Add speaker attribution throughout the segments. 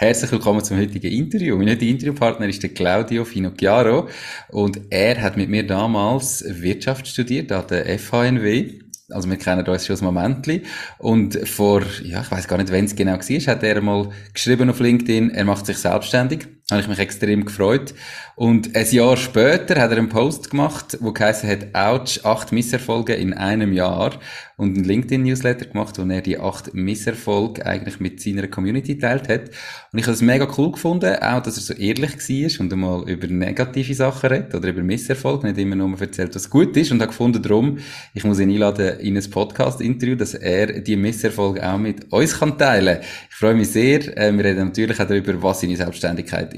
Speaker 1: Herzlich willkommen zum heutigen Interview. Mein heutiger Interviewpartner ist der Claudio Finocchiaro und er hat mit mir damals Wirtschaft studiert an der FHNW. Also wir kennen uns schon ein Momentli. Und vor, ja, ich weiß gar nicht, wann es genau war, hat er mal geschrieben auf LinkedIn, er macht sich selbstständig. Habe ich mich extrem gefreut. Und ein Jahr später hat er einen Post gemacht, wo geheißen hat, ouch, acht Misserfolge in einem Jahr. Und einen LinkedIn-Newsletter gemacht, wo er die acht Misserfolge eigentlich mit seiner Community teilt hat. Und ich habe es mega cool gefunden, auch, dass er so ehrlich war und einmal über negative Sachen redet oder über Misserfolge, nicht immer nur erzählt, was gut ist. Und habe gefunden, darum, ich muss ihn einladen in ein Podcast-Interview, dass er die Misserfolge auch mit uns kann teilen. Ich freue mich sehr. Äh, wir reden natürlich auch darüber, was seine Selbstständigkeit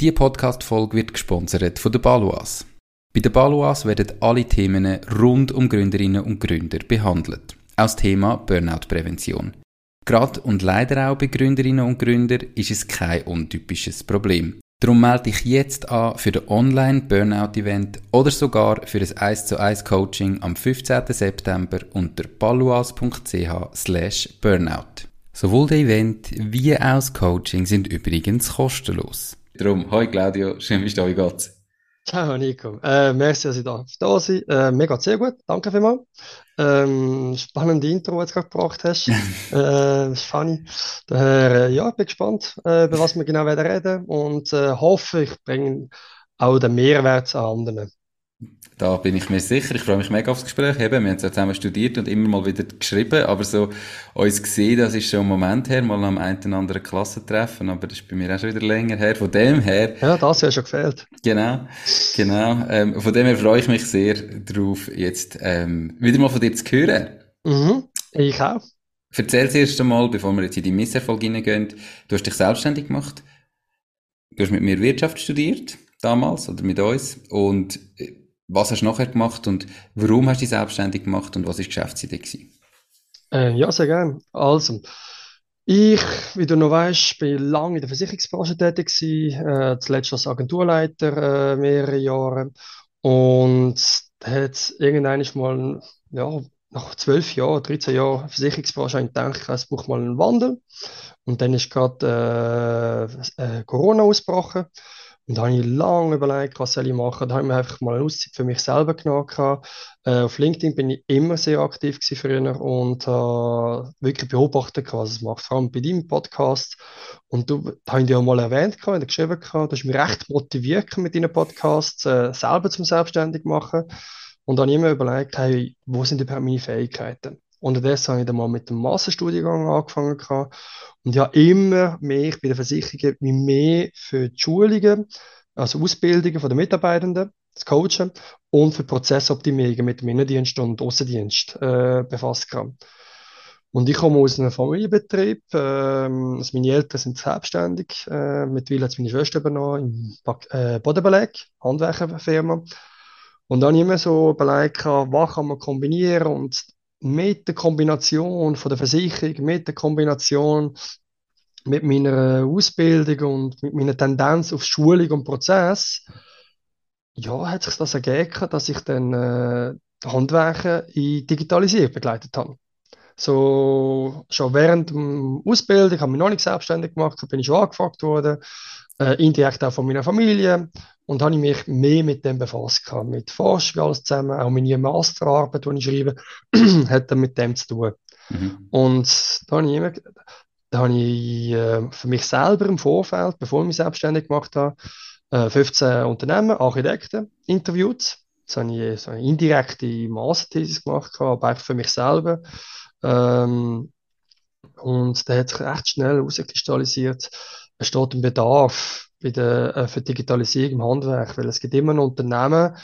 Speaker 1: Diese Podcast-Folge wird gesponsert von der Baluas. Bei der Baluas werden alle Themen rund um Gründerinnen und Gründer behandelt. Auch das Thema Burnout-Prävention. Gerade und leider auch bei Gründerinnen und Gründern ist es kein untypisches Problem. Darum melde dich jetzt an für den Online-Burnout-Event oder sogar für ein 1 zu 1 Coaching am 15. September unter baluas.ch slash burnout. Sowohl der Event wie auch das Coaching sind übrigens kostenlos. Darum, hi Claudio, schön bist du da, wie geht's?
Speaker 2: Ciao Nico, äh, merci, dass ich da, da sein äh, Mir geht's sehr gut, danke vielmals. Ähm, spannende Intro, die du gerade gebracht hast. äh, das ist funny. Daher, äh, ja, bin gespannt, äh, über was wir genau werden reden und äh, hoffe, ich bringe auch den Mehrwert an anderen.
Speaker 1: Da bin ich mir sicher. Ich freue mich mega aufs Gespräch. Eben, wir haben ja zusammen studiert und immer mal wieder geschrieben, aber so uns gesehen, das ist schon ein Moment her, mal am einen oder anderen Klassentreffen, aber das ist bei mir auch schon wieder länger her. Von dem her...
Speaker 2: Ja, das hat schon gefehlt.
Speaker 1: Genau, genau. Ähm, von dem her freue ich mich sehr darauf, jetzt ähm, wieder mal von dir zu hören.
Speaker 2: Mhm, ich auch.
Speaker 1: Erzähl erst einmal, bevor wir jetzt in die Misserfolge hineingehen, du hast dich selbstständig gemacht. Du hast mit mir Wirtschaft studiert, damals, oder mit uns, und äh, was hast du nachher gemacht und warum hast du dich selbstständig gemacht und was war Geschäftsidee gewesen?
Speaker 2: Äh, ja, sehr gerne. Also, ich, wie du noch weißt, bin lange in der Versicherungsbranche tätig gewesen, äh, zuletzt als Agenturleiter äh, mehrere Jahre und hat irgendwann mal, ja, nach zwölf Jahren, 13 Jahren Versicherungsbranche gedacht, es braucht mal einen Wandel. Und dann ist gerade äh, äh, Corona ausgebrochen. Und da habe ich lange überlegt, was soll ich machen. Da habe ich mir einfach mal eine Auszeit für mich selber genommen. Äh, auf LinkedIn bin ich immer sehr aktiv früher und äh, wirklich beobachtet, was es macht. Vor allem bei deinem Podcast. Und du, da habe ich dir auch mal erwähnt, der geschrieben, du hast mich recht motiviert mit deinen Podcasts, äh, selber zum Selbstständig machen. Und dann habe ich immer überlegt, hey, wo sind überhaupt meine Fähigkeiten? Unterdessen habe ich dann mal mit dem Masterstudiengang angefangen. Gehabt. Und ja, immer mehr, ich bin der Versicherung, mich mehr für die Schulungen, also Ausbildungen von den Mitarbeitenden, das Coachen und für Prozessoptimierung mit dem Innendienst und Außendienst äh, befasst kann. Und ich komme aus einem Familienbetrieb. Ähm, also meine Eltern sind selbstständig. Äh, mittlerweile hat es meine Schwester übernommen im äh, Bodenbeleg, Handwerkerfirma. Und dann immer so überlegt, was kann man kombinieren und mit der Kombination von der Versicherung, mit der Kombination mit meiner Ausbildung und mit meiner Tendenz auf Schulung und Prozess, ja, hat sich das ergeben, dass ich dann äh, Handwerker in Digitalisierung begleitet habe. So, schon während der Ausbildung habe ich mich noch nicht selbstständig gemacht, bin ich schon angefragt worden, äh, indirekt auch von meiner Familie. Und habe ich mich mehr mit dem befasst gehabt, mit Forschung alles zusammen, auch meine Masterarbeit, die ich schreibe, hat dann mit dem zu tun. Mhm. Und da habe ich immer, da habe ich äh, für mich selber im Vorfeld, bevor ich mich selbstständig gemacht habe, äh, 15 Unternehmen, Architekten interviewt. Jetzt habe ich so eine indirekte Masterthesis gemacht, aber einfach für mich selber. Ähm, und da hat sich recht schnell herauskristallisiert, es steht ein Bedarf bei der, äh, für Digitalisierung im Handwerk, weil es gibt immer ein Unternehmen,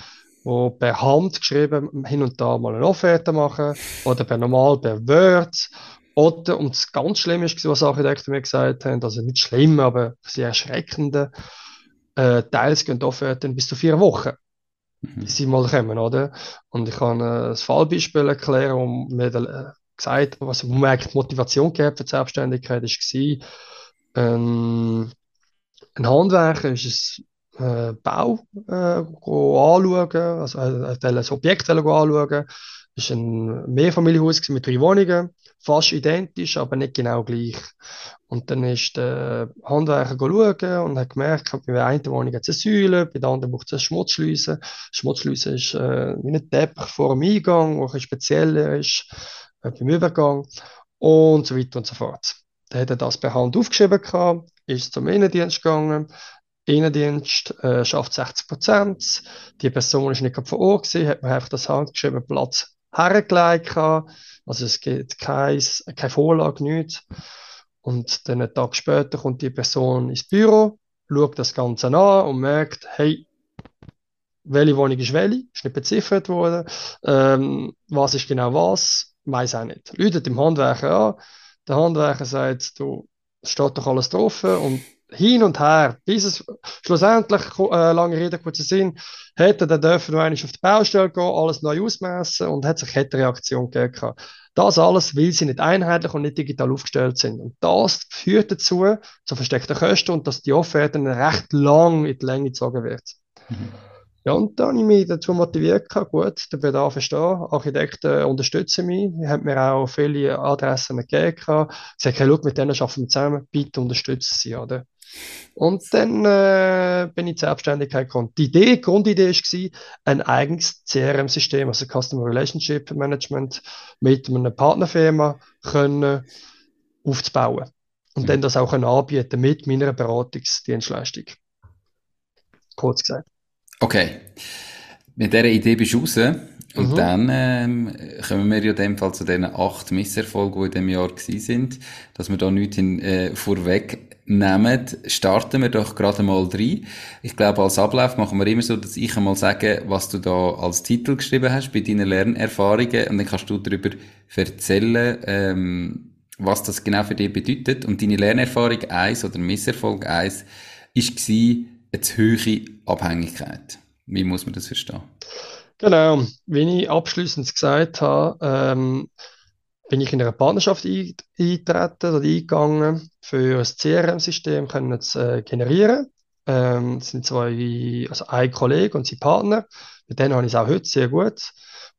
Speaker 2: wo per Hand geschrieben hin und da mal eine Offerte machen oder per normal per Word Oder, und das ganz Schlimme ist, was Architekten mir gesagt haben, also nicht schlimm, aber sehr erschreckende, äh, teils gehen Offerten bis zu vier Wochen, mhm. bis sie mal kommen, oder? Und ich kann äh, ein Fallbeispiel erklären, wo mir äh, gesagt, was wo mir eigentlich Motivation gegeben für die Selbstständigkeit ist, war, ähm, ein Handwerker ist ein äh, Bau äh, anschauen, also äh, ein Objekt anschauen. Es war ein Mehrfamilienhaus mit drei Wohnungen, fast identisch, aber nicht genau gleich. Und dann ist der Handwerker schauen und hat gemerkt, bei der einen Wohnung hat es Säule, bei der anderen braucht es eine Schmutzschleuse. Schmutzschleuse ist äh, wie ein Teppich vor dem Eingang, der ein spezieller ist äh, beim Übergang und so weiter und so fort. Dann hat das per Hand aufgeschrieben, gehabt, ist zum Innendienst gegangen, Innendienst äh, schafft 60 Prozent. Die Person ist nicht vor Ort gewesen, hat man einfach das handgeschriebene Platz hergelegt. Also es gibt kein, keine Vorlage, nichts. Und dann einen Tag später kommt die Person ins Büro, schaut das Ganze an und merkt, hey, welche Wohnung ist welche, ist nicht beziffert worden, ähm, was ist genau was, weiß auch nicht. Läutet dem Handwerker an, der Handwerker sagt, du, steht doch alles drauf und hin und her, bis es schlussendlich, äh, lange Rede, kurzer Sinn, hätte der dürfen einmal auf die Baustelle gehen, alles neu ausmessen und hat sich Kettenreaktion gegeben. Das alles, weil sie nicht einheitlich und nicht digital aufgestellt sind. Und das führt dazu, zu versteckten Kosten und dass die Offerte recht lang in die Länge gezogen wird. Mhm. Ja, und dann habe ich mich dazu motiviert, gut, der Bedarf ist da, Architekten unterstützen mich, ich habe mir auch viele Adressen gegeben, gesagt, hey, schau, mit denen arbeiten wir zusammen, bitte unterstützen sie, oder? Und dann äh, bin ich zur Selbstständigkeit gekommen. Die Idee, Grundidee war, ein eigenes CRM-System, also Customer Relationship Management, mit einer Partnerfirma können aufzubauen. Und mhm. dann das auch anbieten mit meiner Beratungsdienstleistung. Kurz gesagt.
Speaker 1: Okay. Mit dieser Idee bist du raus. Und mhm. dann ähm, kommen wir ja in dem Fall zu den acht Misserfolgen, die in dem Jahr gewesen sind. Dass wir da nichts in, äh, vorweg nehmen, starten wir doch gerade mal rein. Ich glaube, als Ablauf machen wir immer so, dass ich einmal sage, was du da als Titel geschrieben hast bei deinen Lernerfahrungen und dann kannst du darüber erzählen, ähm, was das genau für dich bedeutet. Und deine Lernerfahrung 1 oder Misserfolg 1 ist eine zu hohe Abhängigkeit. Wie muss man das verstehen?
Speaker 2: Genau, wie ich abschließend gesagt habe, ähm, bin ich in eine Partnerschaft eingetreten oder eingegangen für ein CRM-System zu äh, generieren. Ähm, das sind zwei, also ein Kollege und sein Partner. Mit denen habe ich es auch heute sehr gut.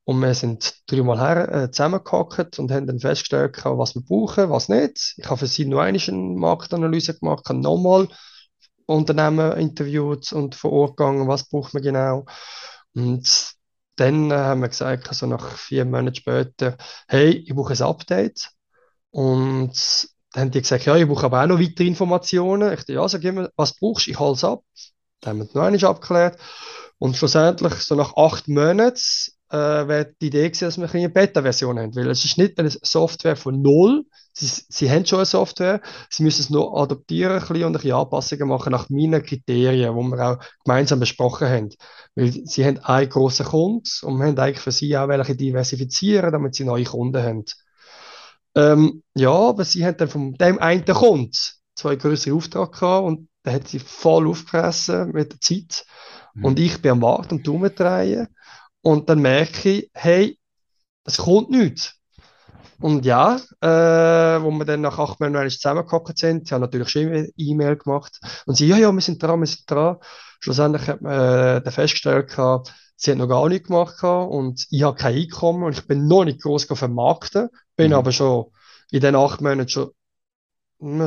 Speaker 2: Und wir sind dreimal her äh, zusammengehockt und haben dann festgestellt, was wir brauchen, was nicht. Ich habe für sie noch eine Marktanalyse gemacht, nochmal Unternehmen interviewt und vor Ort gegangen, was braucht man genau. Und dann äh, haben wir gesagt, also nach vier Monaten später, hey, ich brauche ein Update. Und dann haben die gesagt, ja, ich brauche aber auch noch weitere Informationen. Ich dachte, ja, sag mir, was brauchst du? Ich hole es ab. Dann haben wir noch einmal abgeklärt. Und schlussendlich, so nach acht Monaten, äh, wäre die Idee gewesen, dass wir eine Beta-Version haben. Weil es ist nicht eine Software von null. Sie, sie haben schon eine Software. Sie müssen es nur adaptieren ein bisschen und ein bisschen Anpassungen machen nach meinen Kriterien, die wir auch gemeinsam besprochen haben. Weil sie haben einen grossen Kunden und wir haben eigentlich für sie auch welche diversifizieren, damit sie neue Kunden haben. Ähm, ja, aber sie haben dann von dem einen Kunden zwei größere Aufträge gehabt und der hat sie voll aufgefressen mit der Zeit. Mhm. Und ich bin am Warten und umdrehen. Und dann merke ich, hey, es kommt nichts. Und ja, äh, wo wir dann nach acht Monaten zusammengehockt sind, sie haben natürlich schon eine E-Mail gemacht und sie, ja, ja, wir sind dran, wir sind dran. Schlussendlich hat man äh, festgestellt, gehabt, sie hat noch gar nichts gemacht gehabt, und ich habe kein Einkommen und ich bin noch nicht groß vermarkten, bin mhm. aber schon in den acht Monaten schon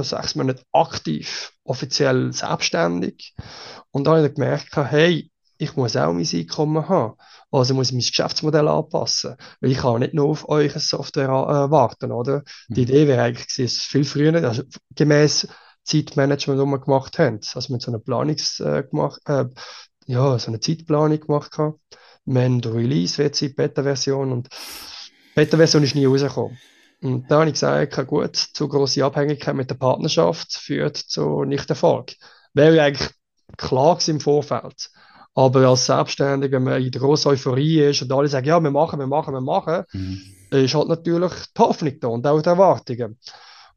Speaker 2: sechs Monate aktiv, offiziell selbstständig. Und da habe ich gemerkt, hey, ich muss auch mein Einkommen haben. Also muss ich mein Geschäftsmodell anpassen. Weil ich kann nicht nur auf eure Software äh, warten, oder? Die mhm. Idee wäre eigentlich gewesen, viel früher, also gemäß Zeitmanagement, das wir gemacht haben. Also mit so einer Planungs, äh, gemacht, äh, ja, so eine Zeitplanung gemacht haben. Wir haben Release, WC, Beta-Version und Beta-Version ist nie rausgekommen. Und da habe ich gesagt, gut, zu große Abhängigkeit mit der Partnerschaft führt zu Nicht-Erfolg. Wäre ja eigentlich klar im Vorfeld. Aber als Selbstständiger, wenn man in der großen Euphorie ist und alle sagen, ja, wir machen, wir machen, wir machen, mhm. ist halt natürlich die Hoffnung da und auch die Erwartungen.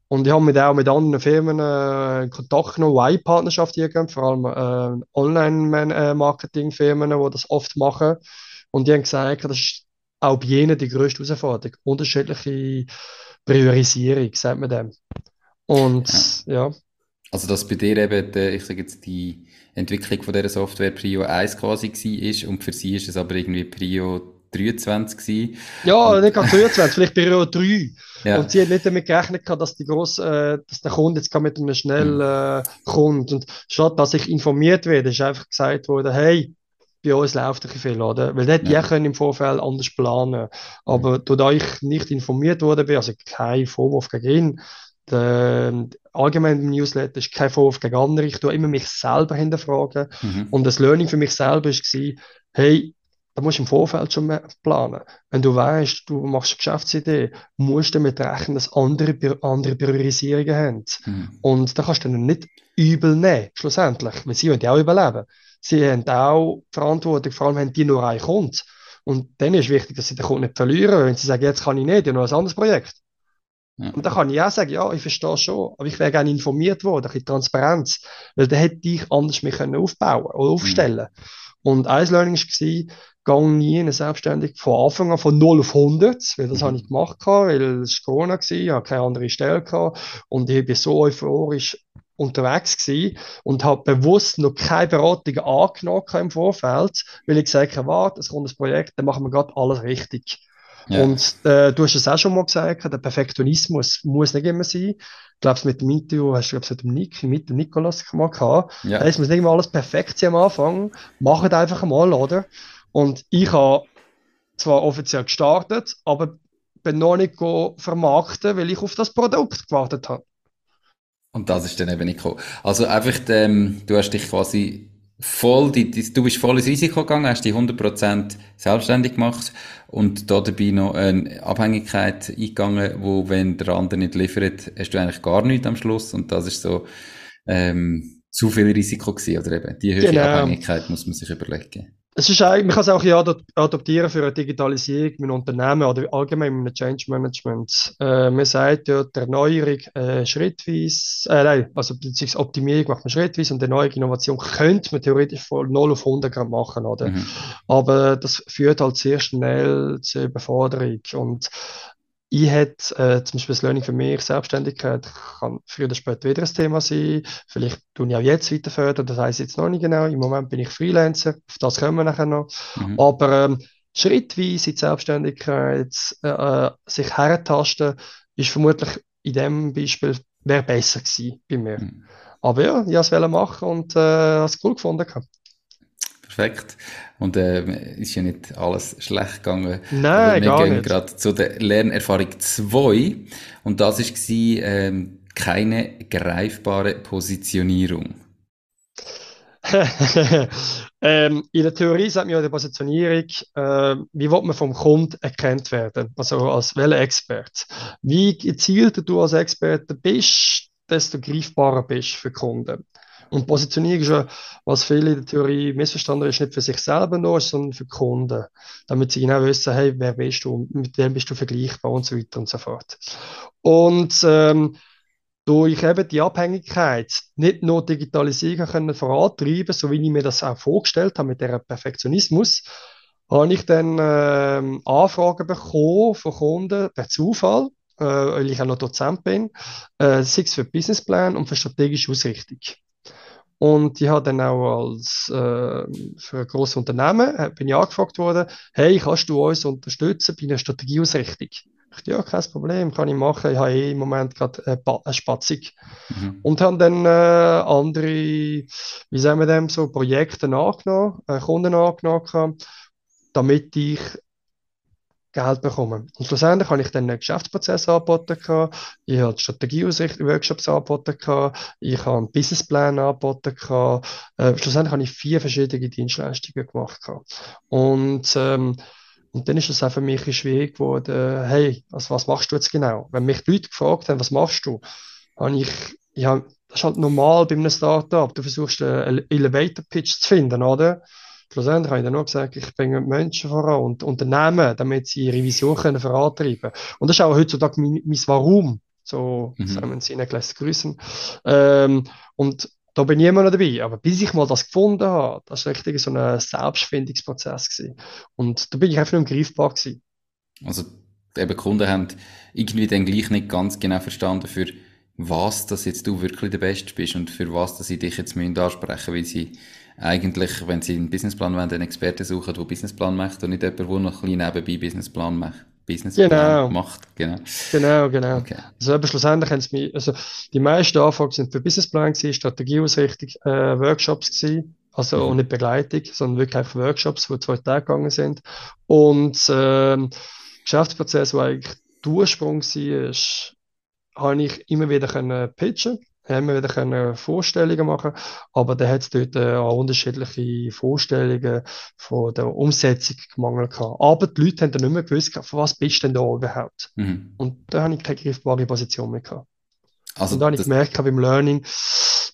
Speaker 2: Und ich habe mit auch mit anderen Firmen äh, Kontakt genommen, die eine Partnerschaft hier vor allem äh, Online-Marketing-Firmen, die das oft machen. Und die haben gesagt, das ist auch bei ihnen die größte Herausforderung. Unterschiedliche Priorisierung, sagt man dem. Und ja. ja.
Speaker 1: Also, dass bei dir eben, die, ich sage jetzt, die Entwicklung von dieser Software Prio 1 quasi war und für sie ist es aber irgendwie Prio 23 gewesen.
Speaker 2: Ja, nicht gerade 23, vielleicht Prio 3. Ja. Und sie hat nicht damit gerechnet, dass, die gross, äh, dass der Kunde jetzt mit einem schnell mhm. äh, kommt. Und statt dass ich informiert werde, ist einfach gesagt worden, hey, bei uns läuft ein viel, oder? Weil dort ja. können im Vorfeld anders planen. Aber mhm. da ich nicht informiert worden bin, also kein Vorwurf gegen ihn, der, allgemein im Newsletter ist kein Vorwurf gegen andere. Ich tue immer mich selber hinterfragen. Mhm. Und das Learning für mich selber war, hey, da musst du im Vorfeld schon planen. Wenn du weißt, du machst eine Geschäftsidee, musst du damit rechnen, dass andere, andere Priorisierungen haben. Mhm. Und da kannst du dann nicht übel nehmen, schlussendlich, weil sie wollen ja auch überleben. Sie haben auch Verantwortung, vor allem wenn die nur ein kommt. Und dann ist wichtig, dass sie den Kunden nicht verlieren, wenn sie sagen, jetzt kann ich nicht, ich habe noch ein anderes Projekt. Ja. Und da kann ich auch sagen, ja, ich verstehe schon, aber ich wäre gerne informiert worden, ein bisschen Transparenz, weil dann hätte ich anders mich aufbauen oder aufstellen mhm. Und ein Learning war, gang nie in eine Selbstständigkeit von Anfang an von 0 auf 100, weil das mhm. habe ich gemacht, weil es Corona war, ich hatte keine andere Stelle gehabt und ich bin so euphorisch unterwegs gewesen und habe bewusst noch keine Beratung angenommen im Vorfeld, weil ich gesagt habe, warte, es kommt ein Projekt, dann machen wir gerade alles richtig. Ja. Und äh, du hast es auch schon mal gesagt, der Perfektionismus muss nicht immer sein. Ich glaube, mit dem Interview hast du glaub, mit dem Nick, mit dem Nikolas mal gehabt. Ja. Es muss nicht immer alles perfekt sein am Anfang. Mach es einfach mal, oder? Und ich habe zwar offiziell gestartet, aber bin noch nicht vermarkten, weil ich auf das Produkt gewartet habe.
Speaker 1: Und das ist dann eben nicht gekommen. Also einfach, ähm, du hast dich quasi voll, die, die, du bist voll ins Risiko gegangen, hast dich 100% selbstständig gemacht und da dabei noch eine Abhängigkeit eingegangen, wo, wenn der andere nicht liefert, hast du eigentlich gar nichts am Schluss und das ist so, ähm, zu viel Risiko gewesen, oder eben, die höhere genau. Abhängigkeit muss man sich überlegen.
Speaker 2: Es ist eigentlich, man kann es auch ja adoptieren für eine Digitalisierung mit Unternehmen oder allgemein mit Change Management. Äh, man sagt ja, die Erneuerung äh, schrittweise, äh, nein, also beziehungsweise Optimierung macht man schrittweise und die neue Innovation könnte man theoretisch von 0 auf 100 Grad machen, oder? Mhm. Aber das führt halt sehr schnell zur Überforderung und ich hätte äh, zum Beispiel das Learning für mich, Selbstständigkeit, kann früher oder später wieder ein Thema sein. Vielleicht tue ich auch jetzt weiter fördern, das weiß ich jetzt noch nicht genau. Im Moment bin ich Freelancer, auf das kommen wir nachher noch. Mhm. Aber ähm, schrittweise in die Selbstständigkeit äh, äh sich herentasten, ist vermutlich in dem Beispiel wäre besser gewesen bei mir. Mhm. Aber ja, ich wollte es machen und äh, habe es cool gefunden.
Speaker 1: Perfekt. Und äh, ist ja nicht alles schlecht gegangen.
Speaker 2: Nein,
Speaker 1: wir
Speaker 2: gar
Speaker 1: gehen gerade zu der Lernerfahrung 2. Und das war ähm, keine greifbare Positionierung.
Speaker 2: ähm, in der Theorie sagt man ja die Positionierung, äh, wie wird man vom Kunden erkannt werden? Also als welcher Expert? Wie gezielter du als Experte bist, desto greifbarer bist für Kunden. Und Positionierung ist ja, was viele in der Theorie missverstanden ist, nicht für sich selber nur, sondern für Kunden. Damit sie genau wissen, hey, wer bist du, mit wem bist du vergleichbar und so weiter und so fort. Und ähm, durch eben die Abhängigkeit nicht nur Digitalisierung können vorantreiben, so wie ich mir das auch vorgestellt habe mit der Perfektionismus, habe ich dann ähm, Anfragen bekommen von Kunden per Zufall, äh, weil ich auch noch Dozent bin, äh, sei es für Businessplan und für strategische Ausrichtung. Und ich habe dann auch als äh, für ein grosses Unternehmen äh, bin ich angefragt worden, hey, kannst du uns unterstützen bei einer Strategieausrichtung? Ich dachte, ja, kein Problem, kann ich machen. Ich habe eh im Moment gerade eine, eine Spatzung. Mhm. Und haben dann äh, andere, wie sagen wir dem, so Projekte angenommen, äh, Kunden angenommen, damit ich Geld bekommen. Und schlussendlich habe ich dann einen Geschäftsprozess angeboten, ich habe Strategieausrichtung-Workshops angeboten, ich habe einen Businessplan angeboten, äh, schlussendlich habe ich vier verschiedene Dienstleistungen gemacht. Und, ähm, und dann ist es auch für mich schwierig geworden, hey, also was machst du jetzt genau? Wenn mich Leute gefragt haben, was machst du, habe ich, ja, das ist halt normal bei einem Startup, du versuchst einen Elevator-Pitch zu finden, oder? Schlussendlich habe ich dann nur gesagt, ich bringe Menschen voran und Unternehmen, damit sie ihre Vision können vorantreiben Und das ist auch heutzutage mein, mein Warum. So, mhm. sagen wir sie Niklas grüßen. Ähm, und da bin ich immer noch dabei. Aber bis ich mal das gefunden habe, das war richtig so ein Selbstfindungsprozess gewesen. Und da bin ich einfach nur greifbar gewesen.
Speaker 1: Also, eben Kunden haben irgendwie dann gleich nicht ganz genau verstanden, für was dass jetzt du wirklich der Beste bist und für was dass sie dich jetzt müssen ansprechen, weil sie eigentlich, wenn sie einen Businessplan wollen, einen Experten suchen, der Businessplan macht und nicht jemand, der noch ein bisschen nebenbei Businessplan macht. Businessplan
Speaker 2: genau.
Speaker 1: macht, genau.
Speaker 2: Genau, genau. Okay. Also eben schlussendlich haben sie mich, also die meisten Anfragen sind für Businessplan gewesen, Strategieausrichtung, äh, Workshops gewesen. Also mhm. auch nicht Begleitung, sondern wirklich einfach Workshops, die zwei Tage gegangen sind. Und ähm, Geschäftsprozess, wo eigentlich der Ursprung war, habe ich immer wieder können pitchen haben wir wieder können Vorstellungen machen aber da hat es dort äh, auch unterschiedliche Vorstellungen von der Umsetzung gemangelt gehabt. Aber die Leute haben dann nicht mehr gewusst, von was bist du denn da überhaupt? Mhm. Und da habe ich keine griffbare Position mehr gehabt. Also und da habe ich gemerkt, beim Learning,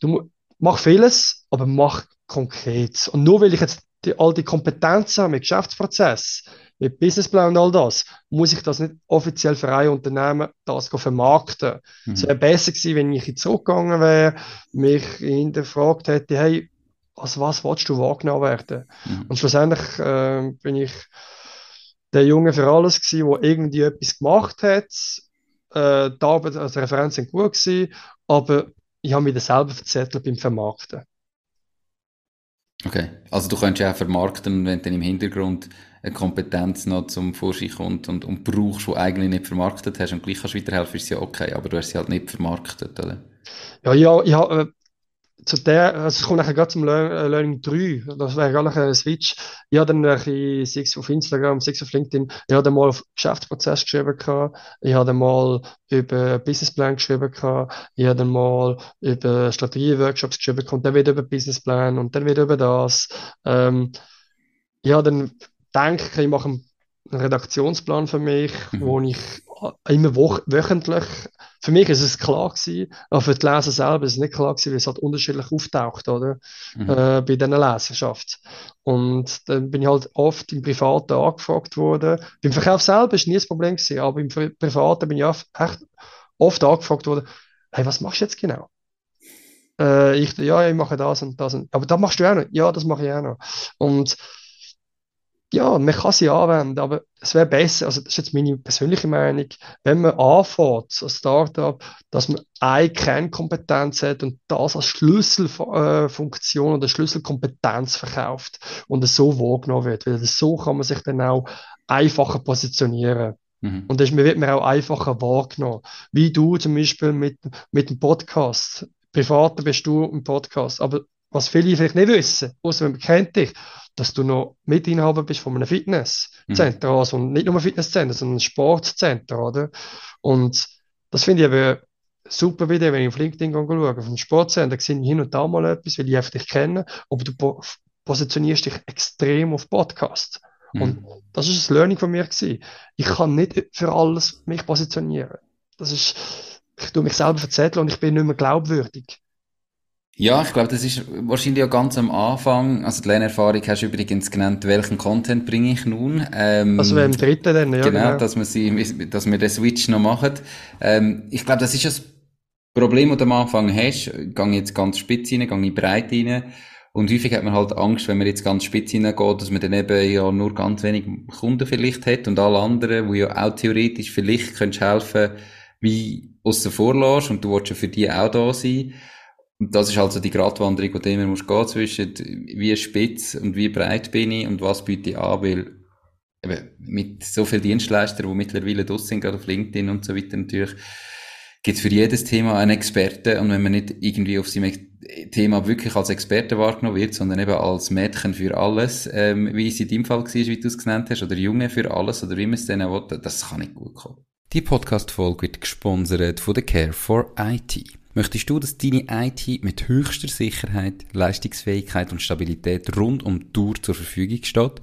Speaker 2: du mach vieles, aber mach konkret. Und nur weil ich jetzt die, all die Kompetenzen habe mit Geschäftsprozess, mit Businessplan und all das, muss ich das nicht offiziell für ein Unternehmen das vermarkten. Mhm. Es wäre besser gewesen, wenn ich zurückgegangen wäre, mich hinterfragt hätte, hey, als was willst du wahrgenommen werden? Mhm. Und schlussendlich äh, bin ich der Junge für alles gewesen, der irgendwie etwas gemacht hat. Äh, die Arbeit als Referenz sind gut gewesen, aber ich habe mich dann selber verzettelt beim Vermarkten.
Speaker 1: Okay, also du könntest ja auch vermarkten, wenn dann im Hintergrund eine Kompetenz noch zum Vorschein kommt und, und brauchst, die eigentlich nicht vermarktet hast und gleich kannst du weiterhelfen, ist ja okay, aber du hast sie halt nicht vermarktet, oder?
Speaker 2: Ja, ja, ja, äh, zu der, also ich komme nachher gerade zum Learn, äh, Learning 3, das wäre gar nicht ein Switch. Ich habe dann ein bisschen, auf Instagram, sechs auf LinkedIn, ich habe dann mal auf Geschäftsprozess geschrieben ich habe dann mal über Businessplan geschrieben ich habe dann mal über Strategieworkshops geschrieben und dann wieder über Businessplan und dann wieder über das. Ähm, ich habe dann gedacht, ich mache einen Redaktionsplan für mich, mhm. wo ich immer wo wöchentlich, für mich ist es klar gewesen, aber für die Leser selber ist es nicht klar gewesen, weil es halt unterschiedlich auftaucht, oder? Mhm. Äh, bei dieser Leserschaft. Und dann bin ich halt oft im Privaten angefragt worden. Beim Verkauf selber ist nie das Problem gewesen, aber im Privaten bin ich echt oft angefragt worden, hey, was machst du jetzt genau? Äh, ich, ja, ich mache das und das und, aber das machst du auch noch. Ja, das mache ich auch noch. Und ja, man kann sie anwenden, aber es wäre besser, also das ist jetzt meine persönliche Meinung, wenn man anfängt, als Startup, dass man eine Kernkompetenz hat und das als Schlüsselfunktion oder Schlüsselkompetenz verkauft und es so wahrgenommen wird, weil so kann man sich dann auch einfacher positionieren. Mhm. Und das wird man auch einfacher wahrgenommen. Wie du zum Beispiel mit, mit dem Podcast. Privater bist du im Podcast, aber was viele vielleicht nicht wissen, außer man kennt dich, dass du noch Mitinhaber bist von einem Fitnesscenter, mhm. also nicht nur ein Fitnesscenter, sondern ein Sportcenter, oder? Und das finde ich eben super Video, wenn ich auf LinkedIn schaue, auf dem Sportcenter, sehe ich hin und da mal etwas, weil ich einfach dich kenne, aber du po positionierst dich extrem auf Podcast. Mhm. Und das ist das Learning von mir gewesen. Ich kann nicht für alles mich positionieren. Das ist, ich tue mich selber verzetteln und ich bin nicht mehr glaubwürdig.
Speaker 1: Ja, ich glaube, das ist wahrscheinlich auch ganz am Anfang. Also die Lernerfahrung hast du übrigens genannt, welchen Content bringe ich nun.
Speaker 2: Ähm, also im dritten dann,
Speaker 1: ja. Genau, genau, dass wir sie, dass wir den Switch noch machen. Ähm, ich glaube, das ist das Problem, das du am Anfang hast. Gehe jetzt ganz spitz rein, gehe ich breit rein. Und häufig hat man halt Angst, wenn man jetzt ganz spitz reingeht, dass man dann eben ja nur ganz wenig Kunden vielleicht hat und alle anderen, die ja auch theoretisch vielleicht könntest helfen, wie aussen vor und du willst ja für die auch da sein. Und das ist also die Gratwanderung, du immer musst gehen zwischen wie spitz und wie breit bin ich und was biete ich an, weil eben mit so vielen Dienstleistern, die mittlerweile draussen sind, gerade auf LinkedIn und so weiter natürlich, gibt es für jedes Thema einen Experten und wenn man nicht irgendwie auf seinem Thema wirklich als Experte wahrgenommen wird, sondern eben als Mädchen für alles, ähm, wie es in deinem Fall war, wie du es genannt hast, oder Junge für alles, oder wie man es dann auch will, das kann nicht gut kommen. Die Podcast-Folge wird gesponsert von der Care for IT. Möchtest du, dass deine IT mit höchster Sicherheit, Leistungsfähigkeit und Stabilität rund um die Tour zur Verfügung steht?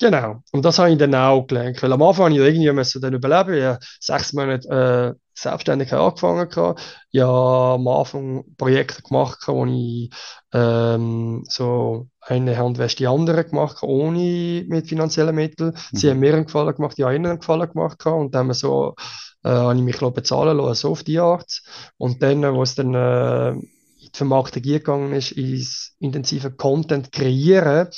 Speaker 2: Genau. Und das habe ich dann auch gelernt. Weil am Anfang habe ich irgendwie müssen dann überleben. Ich habe sechs Monate äh, selbstständig angefangen. Gehabt. Ich habe am Anfang Projekte gemacht, wo ich ähm, so eine Hand wäscht die andere gemacht habe, ohne mit finanziellen Mitteln. Mhm. Sie haben mir einen Gefallen gemacht, ich habe ihnen einen Gefallen gemacht. Gehabt. Und dann haben wir so, äh, habe ich mich bezahlen lassen, so auf die Art. Und dann, wo es dann äh, in die Vermarktung gegangen ist, ins intensive Content kreieren,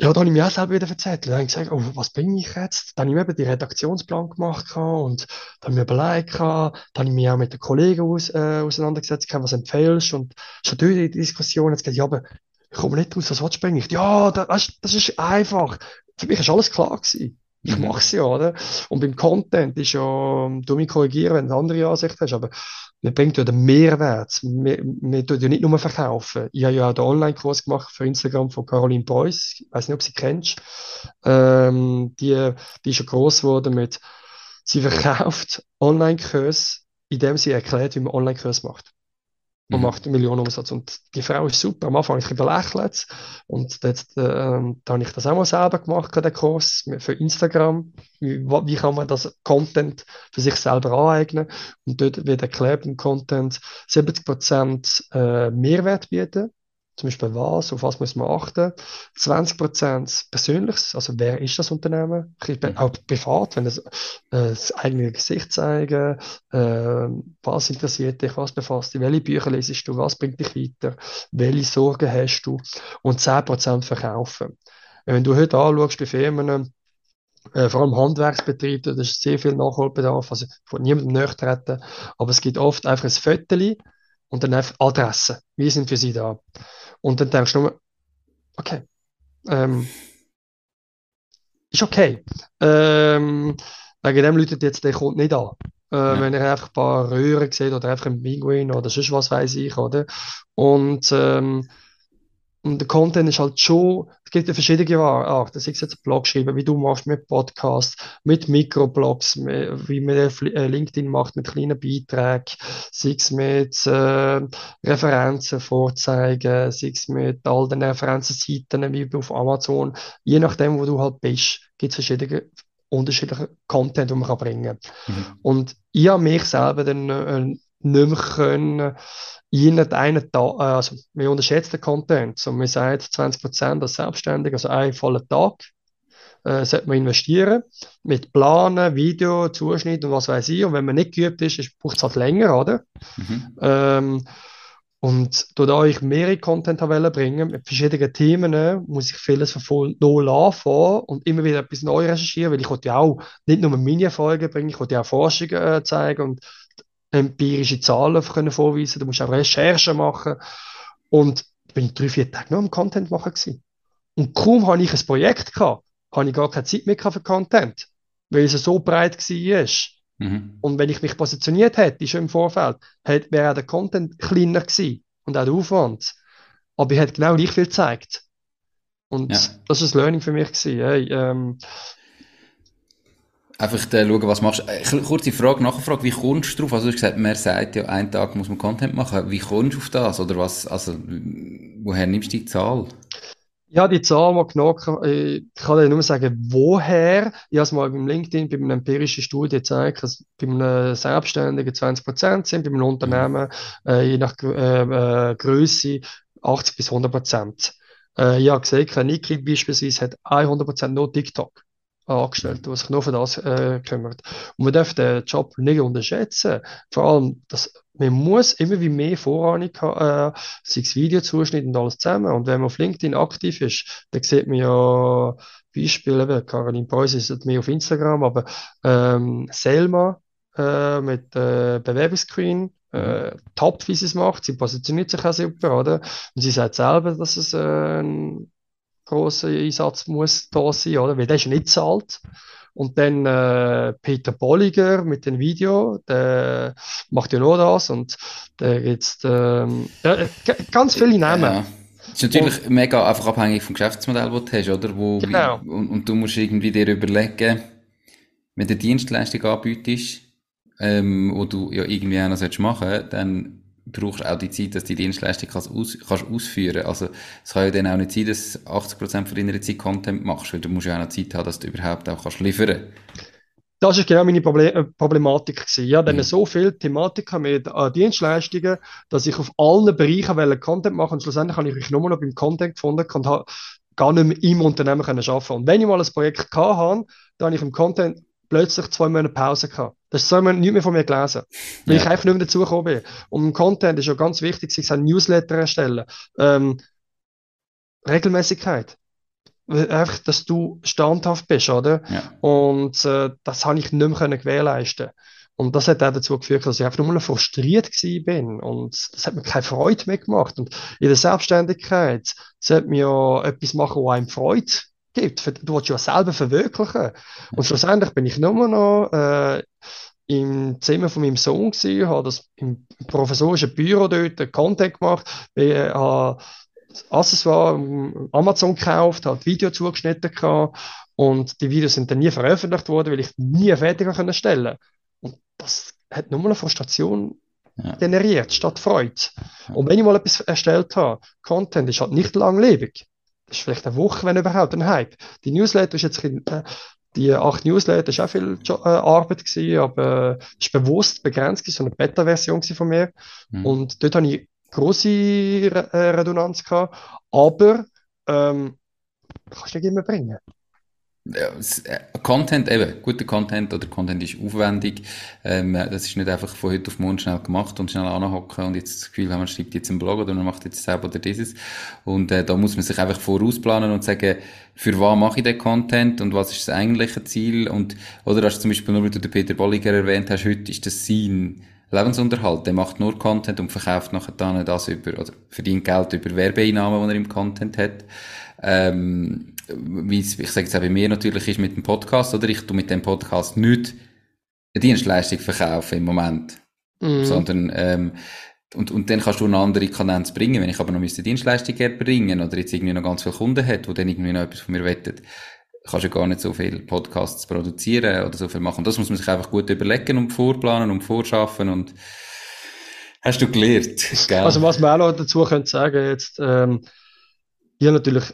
Speaker 2: ja, da habe ich mir auch selber wieder erzählt. Dann habe ich gesagt, oh, was bin ich jetzt? Dann habe ich mir eben die Redaktionsplan gemacht und dann habe ich mir überlegt, dann habe ich mich auch mit den Kollegen aus, äh, auseinandergesetzt, was empfehlst und schon durch die Diskussion jetzt gesagt, ja, aber ich komme nicht raus, was willst du eigentlich? Ja, das, das ist einfach. Für mich ist alles klar gewesen. Ich mhm. mache es ja, oder? Und beim Content ist ja, du mich korrigieren, wenn du eine andere Ansicht hast, aber man bringt ja den Mehrwert. Wir, wir tun ja nicht nur verkaufen. Ich habe ja auch den Online-Kurs gemacht für Instagram von Caroline Preuss. Ich weiß nicht, ob sie kennst. Ähm, die, die ist ja groß geworden mit, sie verkauft Online-Kurs, indem sie erklärt, wie man Online-Kurs macht und mhm. macht einen Millionenumsatz. Und die Frau ist super. Am Anfang habe ich belächelt. Und jetzt, äh, da habe ich das auch mal selber gemacht, den Kurs für Instagram. Wie, wie kann man das Content für sich selber aneignen? Und dort wird erklärt im Content 70% äh, Mehrwert bieten zum Beispiel was, auf was muss man achten. 20% Persönliches, also wer ist das Unternehmen? Mhm. Auch privat, wenn es äh, das eigene Gesicht zeigen, äh, was interessiert dich, was befasst dich, welche Bücher lesest du, was bringt dich weiter, welche Sorgen hast du und 10% verkaufen. Wenn du heute anschaust bei Firmen, äh, vor allem Handwerksbetrieb, da ist sehr viel Nachholbedarf, also von niemandem näher treten, aber es gibt oft einfach ein Viertel und dann einfach Adressen. Wir sind für sie da. Und dann denkst du nur, okay, ähm, ist okay. Ähm, wegen dem läutet jetzt der Kunde nicht an. Äh, ja. Wenn er einfach ein paar Röhren sieht oder einfach ein Pinguin oder sonst was weiß ich, oder? Und ähm, und der Content ist halt schon, es gibt ja verschiedene Arten. Sei es jetzt Blog schreiben, wie du machst mit Podcasts, mit Mikroblogs, wie man äh, LinkedIn macht mit kleinen Beiträgen, sei es mit äh, Referenzen vorzeigen, sei es mit all den Referenzenseiten wie auf Amazon. Je nachdem, wo du halt bist, gibt es verschiedene unterschiedliche Content, die man kann bringen kann. Mhm. Und ich habe mich selber dann äh, nicht mehr können jeden einen Tag, äh, also wir unterschätzen den Content. So, wir sagen 20% als Selbstständig, also einen vollen Tag, äh, sollte man investieren. Mit Planen, Video, Zuschnitt und was weiß ich. Und wenn man nicht geübt ist, braucht es halt länger, oder? Mhm. Ähm, und da ich mehrere Content bringen mit verschiedenen Themen, muss ich vieles von null anfangen und immer wieder etwas neu recherchieren, weil ich ja auch nicht nur meine Erfolge bringen, ich wollte ja auch Forschungen äh, zeigen und empirische Zahlen können vorweisen, du musst auch Recherchen machen. Und bin ich drei, vier Tage nur am Content machen gewesen. Und kaum habe ich ein Projekt gehabt, habe ich gar keine Zeit mehr für Content, weil es so breit war. Mhm. Und wenn ich mich positioniert hätte, schon im Vorfeld, wäre auch der Content kleiner gewesen und auch der Aufwand. Aber ich hätte genau gleich viel gezeigt. Und ja. das war das Learning für mich gewesen. Hey, ähm,
Speaker 1: Einfach äh, schauen, was machst du. Äh, kurze Frage, Nachfrage, wie kommst du drauf? Also du hast gesagt, man sagt ja, einen Tag muss man Content machen. Wie kommst du auf das? Oder was, also, woher nimmst du die Zahl?
Speaker 2: Ja, die Zahl mal genau, äh, ich kann dir nur sagen, woher. Ich habe es mal beim LinkedIn bei einer empirischen Studie gezeigt, dass bei einem Selbstständigen 20% sind, bei einem Unternehmen, äh, je nach äh, äh, Größe 80 bis 100%. Äh, ich habe gesehen, Niki beispielsweise hat 100% nur TikTok angestellt, der sich nur für das äh, kümmert. Und man darf den Job nicht unterschätzen. Vor allem, dass man muss immer wie mehr Vorahnung haben, äh, sei es Videozuschnitt und alles zusammen. Und wenn man auf LinkedIn aktiv ist, dann sieht man ja Beispiele, eben, Caroline Preuss ist mehr auf Instagram, aber ähm, Selma äh, mit äh, Bewerbungsscreen, äh, top, wie sie es macht. Sie positioniert sich auch super, oder? Und sie sagt selber, dass es äh, ein grosser Einsatz muss da sein, oder? Weil der ist nicht zahlt. Und dann äh, Peter Bolliger mit dem Video, der macht ja nur das und der jetzt ähm, äh, ganz viele Namen. Ja.
Speaker 1: Das ist natürlich und, mega einfach abhängig vom Geschäftsmodell, das du hast, oder? Wo, genau. Wie, und, und, du musst irgendwie dir überlegen, wenn du Dienstleistung anbietest, ähm, wo du ja irgendwie auch noch machen sollst, dann brauchst auch die Zeit, dass die Dienstleistung kannst aus, kannst ausführen Also es kann ja dann auch nicht sein, dass 80% von deiner Zeit Content machst, weil du musst ja auch noch Zeit haben, dass du überhaupt auch kannst liefern
Speaker 2: das ist genau meine Proble äh, Problematik gewesen. Ja, dann mhm. so viel Thematik mit äh, Dienstleistungen, dass ich auf allen Bereichen will Content machen und schlussendlich habe ich mich nur noch beim Content gefunden und gar nicht mehr im Unternehmen können arbeiten. Und wenn ich mal ein Projekt hatte, dann habe ich im Content plötzlich zwei Monate Pause gehabt. Das ist zwei Monate nicht mehr von mir gelesen, weil ja. ich einfach nicht mehr dazugekommen bin. Und Content ist ja ganz wichtig, sich ein Newsletter erstellen. Ähm, Regelmäßigkeit. Einfach, dass du standhaft bist, oder? Ja. Und äh, das habe ich nicht mehr können gewährleisten. Und das hat auch dazu geführt, dass ich einfach nur frustriert bin. Und das hat mir keine Freude mehr gemacht. Und in der Selbstständigkeit sollte man ja etwas machen, was einem Freude gibt. Du willst ja selber verwirklichen. Und schlussendlich bin ich nur noch äh, im Zimmer von meinem Sohn gewesen, habe das im professorischen Büro dort Content gemacht, äh, habe Accessoire Amazon gekauft, habe Video zugeschnitten gehabt, und die Videos sind dann nie veröffentlicht worden, weil ich nie fertig können stellen. Und das hat nur eine Frustration ja. generiert, statt Freude. Und wenn ich mal etwas erstellt habe, Content ist halt nicht langlebig. Das ist vielleicht eine Woche, wenn überhaupt, ein Hype. Die Newsletter ist jetzt, äh, die acht Newsletter ist auch viel äh, Arbeit gewesen, aber äh, ist bewusst begrenzt so eine Beta-Version von mir. Mhm. Und dort habe ich große Re äh, Redundanz gehabt, aber ähm, kannst du nicht immer bringen.
Speaker 1: Äh, Content, eben, guter Content oder Content ist aufwendig. Ähm, das ist nicht einfach von heute auf morgen schnell gemacht und schnell anhocken und jetzt das Gefühl haben, man schreibt jetzt einen Blog oder man macht jetzt selber oder dieses. Und äh, da muss man sich einfach vorausplanen und sagen, für was mache ich den Content und was ist das eigentliche Ziel und, oder hast du zum Beispiel nur, wie du den Peter Bolliger erwähnt hast, heute ist das sein Lebensunterhalt. Der macht nur Content und verkauft nachher dann das über, oder verdient Geld über Werbeeinnahmen, die er im Content hat. Ähm, wie es, ich sage jetzt auch bei mir natürlich ist mit dem Podcast, oder? Ich tu mit dem Podcast nicht eine Dienstleistung verkaufen im Moment. Mhm. Sondern, ähm, und, und dann kannst du eine andere Kadenz bringen. Wenn ich aber noch eine Dienstleistung bringen oder jetzt irgendwie noch ganz viele Kunden hat, die dann irgendwie noch etwas von mir wettet, kannst du gar nicht so viele Podcasts produzieren oder so viel machen. Und das muss man sich einfach gut überlegen und vorplanen und vorschaffen und hast du gelernt,
Speaker 2: gell? Also was man auch noch dazu könnte sagen jetzt, ähm, ich natürlich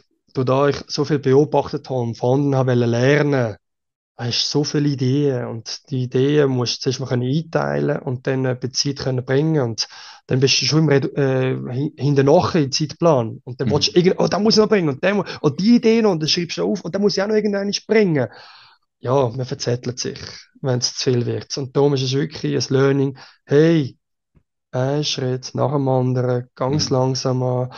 Speaker 2: da ich so viel beobachtet habe und von habe lernen, hast so viele Ideen und die Ideen musst du zuerst mal einteilen und dann bei Zeit können bringen und dann bist du schon im äh, hinten nach im Zeitplan und dann mhm. willst du irgend, oh, da muss ich noch bringen und dann, oh, die Idee noch und dann schreibst du auf und dann muss ich auch noch irgendeinen springen. Ja, man verzettelt sich, wenn es zu viel wird. Und darum ist es wirklich ein Learning, hey, ein Schritt nach dem anderen, ganz mhm. langsam an,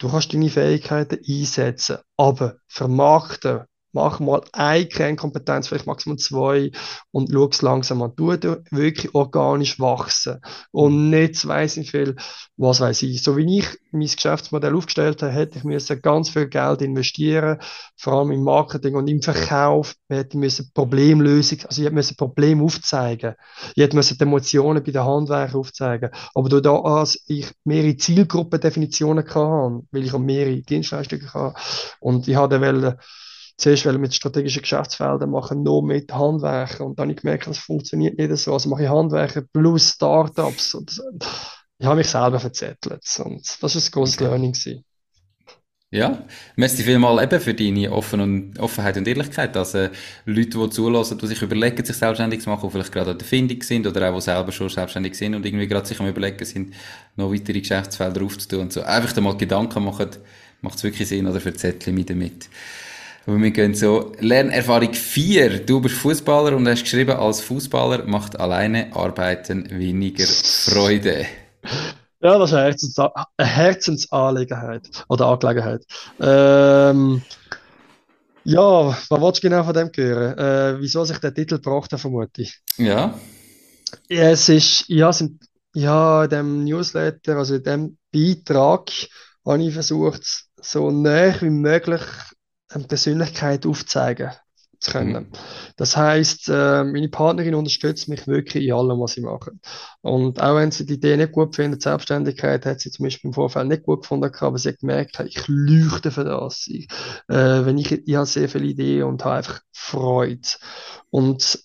Speaker 2: Du kannst deine Fähigkeiten einsetzen, aber vermarkten, mach mal eine Kernkompetenz, vielleicht maximal zwei und schau es langsam an. Du wirklich organisch wachsen und mhm. nicht weiss nicht viel, was weiß ich. So wie ich mein Geschäftsmodell aufgestellt habe, hätte ich müssen ganz viel Geld investieren, vor allem im Marketing und im Verkauf. Wir hätten müssen Problemlösung, also ich hätte müssen Problem aufzeigen. Ich hätte müssen die Emotionen bei den Handwerkern aufzeigen. Aber da, als ich mehrere Zielgruppendefinitionen hatte, weil ich auch mehrere Dienstleistungen hatte und ich hatte zuerst mit strategischen Geschäftsfeldern machen, nur mit Handwerker. Und dann habe ich gemerkt, das funktioniert nicht so. Also mache ich Handwerker plus Startups. Und ich habe mich selber verzettelt. Und das war ein großes okay. Learning. Gewesen.
Speaker 1: Ja, merci vielmal eben für deine Offen und, Offenheit und Ehrlichkeit, dass äh, Leute, die zulassen, die sich überlegen, sich selbstständig zu machen, die vielleicht gerade an der Findung sind oder auch die selber schon selbstständig sind und irgendwie gerade sich am überlegen sind, noch weitere Geschäftsfelder aufzutun und so. Einfach da mal Gedanken machen, macht es wirklich Sinn oder verzettel mich damit. Aber wir gehen so. Lernerfahrung 4. Du bist Fußballer und hast geschrieben, als Fußballer macht alleine Arbeiten weniger Freude.
Speaker 2: Ja, das ist eine, Herzens eine Herzensangelegenheit. Oder Angelegenheit. Ähm, ja, was willst du genau von dem hören? Äh, wieso sich der Titel braucht, vermute ich.
Speaker 1: Ja.
Speaker 2: ja. Es ist, ja, sind, ja, in dem Newsletter, also in dem Beitrag, habe ich versucht, so näher wie möglich eine Persönlichkeit aufzeigen zu können. Mhm. Das heißt, äh, meine Partnerin unterstützt mich wirklich in allem, was ich mache. Und auch wenn sie die Idee nicht gut findet, Selbstständigkeit hat sie zum Beispiel im Vorfeld nicht gut gefunden, aber sie hat gemerkt, ich leuchte für das. Ich, äh, wenn ich, ich habe sehr viele Ideen und habe einfach Freude. Und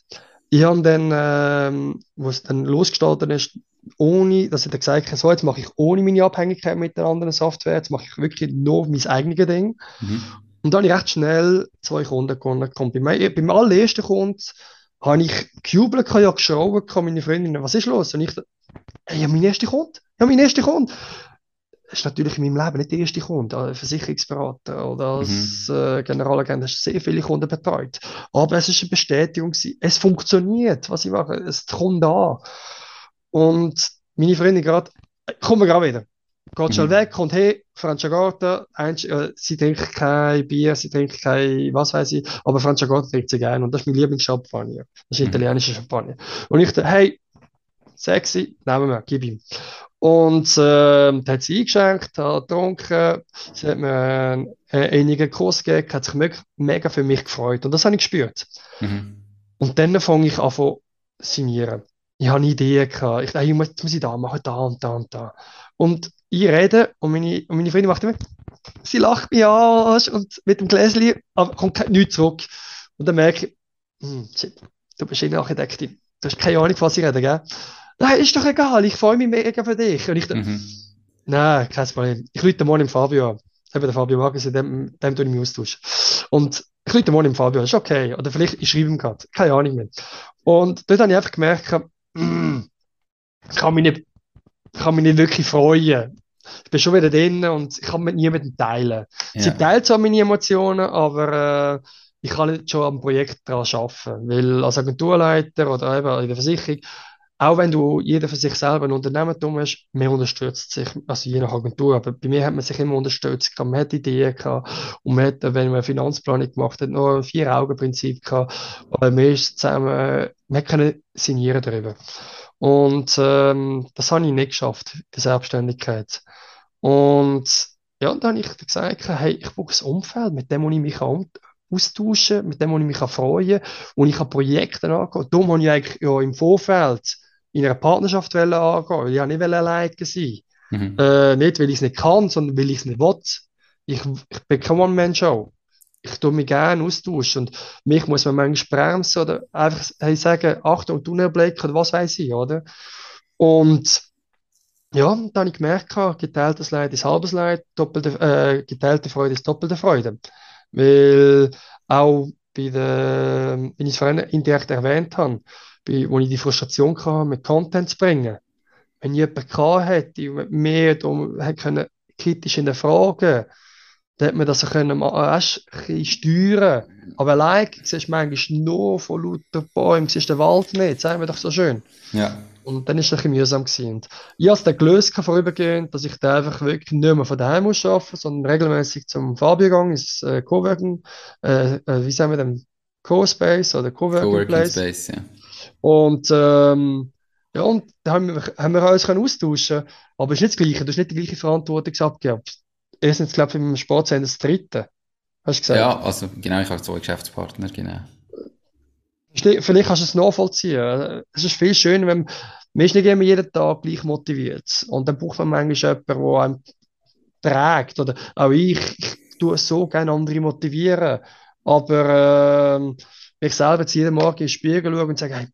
Speaker 2: ich habe dann, ähm, wo es dann losgestartet ist, ohne, dass ich dann gesagt habe, so, jetzt mache ich ohne meine Abhängigkeit mit der anderen Software, jetzt mache ich wirklich nur mein eigenes Ding. Mhm. Und dann habe ich recht schnell zwei Kunden gewonnen. Bei beim allerersten Kunden habe ich gejubelt, ja geschrauben, meine Freundin, was ist los? Und ich, hey, ja, mein erster Kunde, ja, mein erster Kunde. Das ist natürlich in meinem Leben nicht der erste Kunde, als Versicherungsberater oder als mhm. äh, Generalagent hast du sehr viele Kunden betreut. Aber es ist eine Bestätigung, es funktioniert, was ich mache, es kommt an. Und meine Freundin gerade, kommen wir gerade wieder. Geht schon mhm. weg, kommt hey, Franciagotta, äh, sie trinkt kein Bier, sie trinkt kein, was weiß ich, aber Franciagotta trinkt sie gerne und das ist mein Lieblingschampagner. Das ist mhm. italienischer Champagner. Und ich dachte, hey, sexy, nehmen wir, gib ihm. Und äh, hat sie eingeschenkt, hat getrunken, sie hat mir äh, einige Kurs gegeben, hat sich mega, mega für mich gefreut und das habe ich gespürt. Mhm. Und dann fange ich an zu signieren. Ich habe eine Idee gehabt. Ich dachte, ich muss, muss ich da machen, da und da und da. Und ich rede und meine, und meine Freundin macht immer, sie lacht mich an und mit dem Gläschen, aber kommt nichts zurück. Und dann merke ich, hm, shit, du bist Innenarchitektin. Du hast keine Ahnung, was ich rede, gell? Nein, ist doch egal, ich freue mich mega für dich. Und ich mhm. nein, kein Problem. Ich rufe morgen im Fabio an. Eben der Fabio Magazin, dem, dem tue ich mich austauschen. Und ich rufe morgen im Fabio an, ist okay. Oder vielleicht, ich schreibe ihm gerade, keine Ahnung mehr. Und dort habe ich einfach gemerkt, mm, ich kann mich nicht, kann mich nicht wirklich freuen. Ich bin schon wieder drin und ich kann mit niemandem teilen. Ja. Sie teilt zwar meine Emotionen, aber äh, ich kann nicht schon am Projekt daran arbeiten. Weil als Agenturleiter oder eben in der Versicherung auch wenn du jeder für sich selber ein Unternehmertum hast, man unterstützt sich, also je nach Agentur, aber bei mir hat man sich immer unterstützt, man hat Ideen gehabt und man hat, wenn man eine Finanzplanung gemacht hat, noch ein Vier-Augen-Prinzip gehabt, aber man ist zusammen, man kann signieren darüber. Und ähm, das habe ich nicht geschafft, die Selbstständigkeit. Und ja, und dann habe ich gesagt, hey, ich brauche ein Umfeld, mit dem ich mich austauschen, mit dem ich mich freuen und ich habe Projekte angehen. Darum habe ich eigentlich ja im Vorfeld in einer Partnerschaft angehen weil ich nicht alleine sein mhm. äh, Nicht, weil ich es nicht kann, sondern weil ich es nicht will. Ich, ich bin kein One-Man-Show. Ich tue mich gerne austauschen und mich muss man manchmal bremsen oder einfach hey, sagen, Achtung, Tunnelblick oder was weiß ich, oder? Und ja, dann habe ich gemerkt, geteiltes Leid ist halbes Leid, doppelte, äh, geteilte Freude ist doppelte Freude. Weil auch bei der, wenn ich es vorhin indirekt erwähnt habe, bei, wo ich die Frustration hatte, mit Content zu bringen. Wenn ich jemanden hätte, mehr können, kritisch in der Frage, dann hätte man das können, äh, ein steuern. Aber allein siehst du manchmal nur von lauter Bäumen, siehst den Wald nicht, sagen wir doch so schön.
Speaker 1: Ja.
Speaker 2: Und dann ist es ein bisschen mühsam gewesen. Und ich habe es dann gelöst vorübergehend, dass ich da einfach wirklich nicht mehr von daheim muss arbeiten, sondern regelmäßig zum Fabio gegangen, ins äh, Coworking, äh, äh, wie sagen wir dem, Co-Space oder Coworking, Coworking Place. Space, ja. Und, ähm, ja, und da haben wir, haben wir uns können austauschen aber es ist nicht das Gleiche, du hast nicht die gleiche Verantwortung abgegeben. Erstens, glaube ich, im Sportsender das Dritte.
Speaker 1: Hast du gesagt? Ja, also genau, ich habe zwei Geschäftspartner, genau.
Speaker 2: Vielleicht kannst du es nachvollziehen. Es ist viel schöner, wenn man ist nicht immer jeden Tag gleich motiviert. Und dann braucht man manchmal jemanden, der einem trägt. Oder auch ich, ich tue so gerne andere motivieren. Aber äh, ich selber jetzt jeden Morgen in den Spiegel schaue und sage, hey,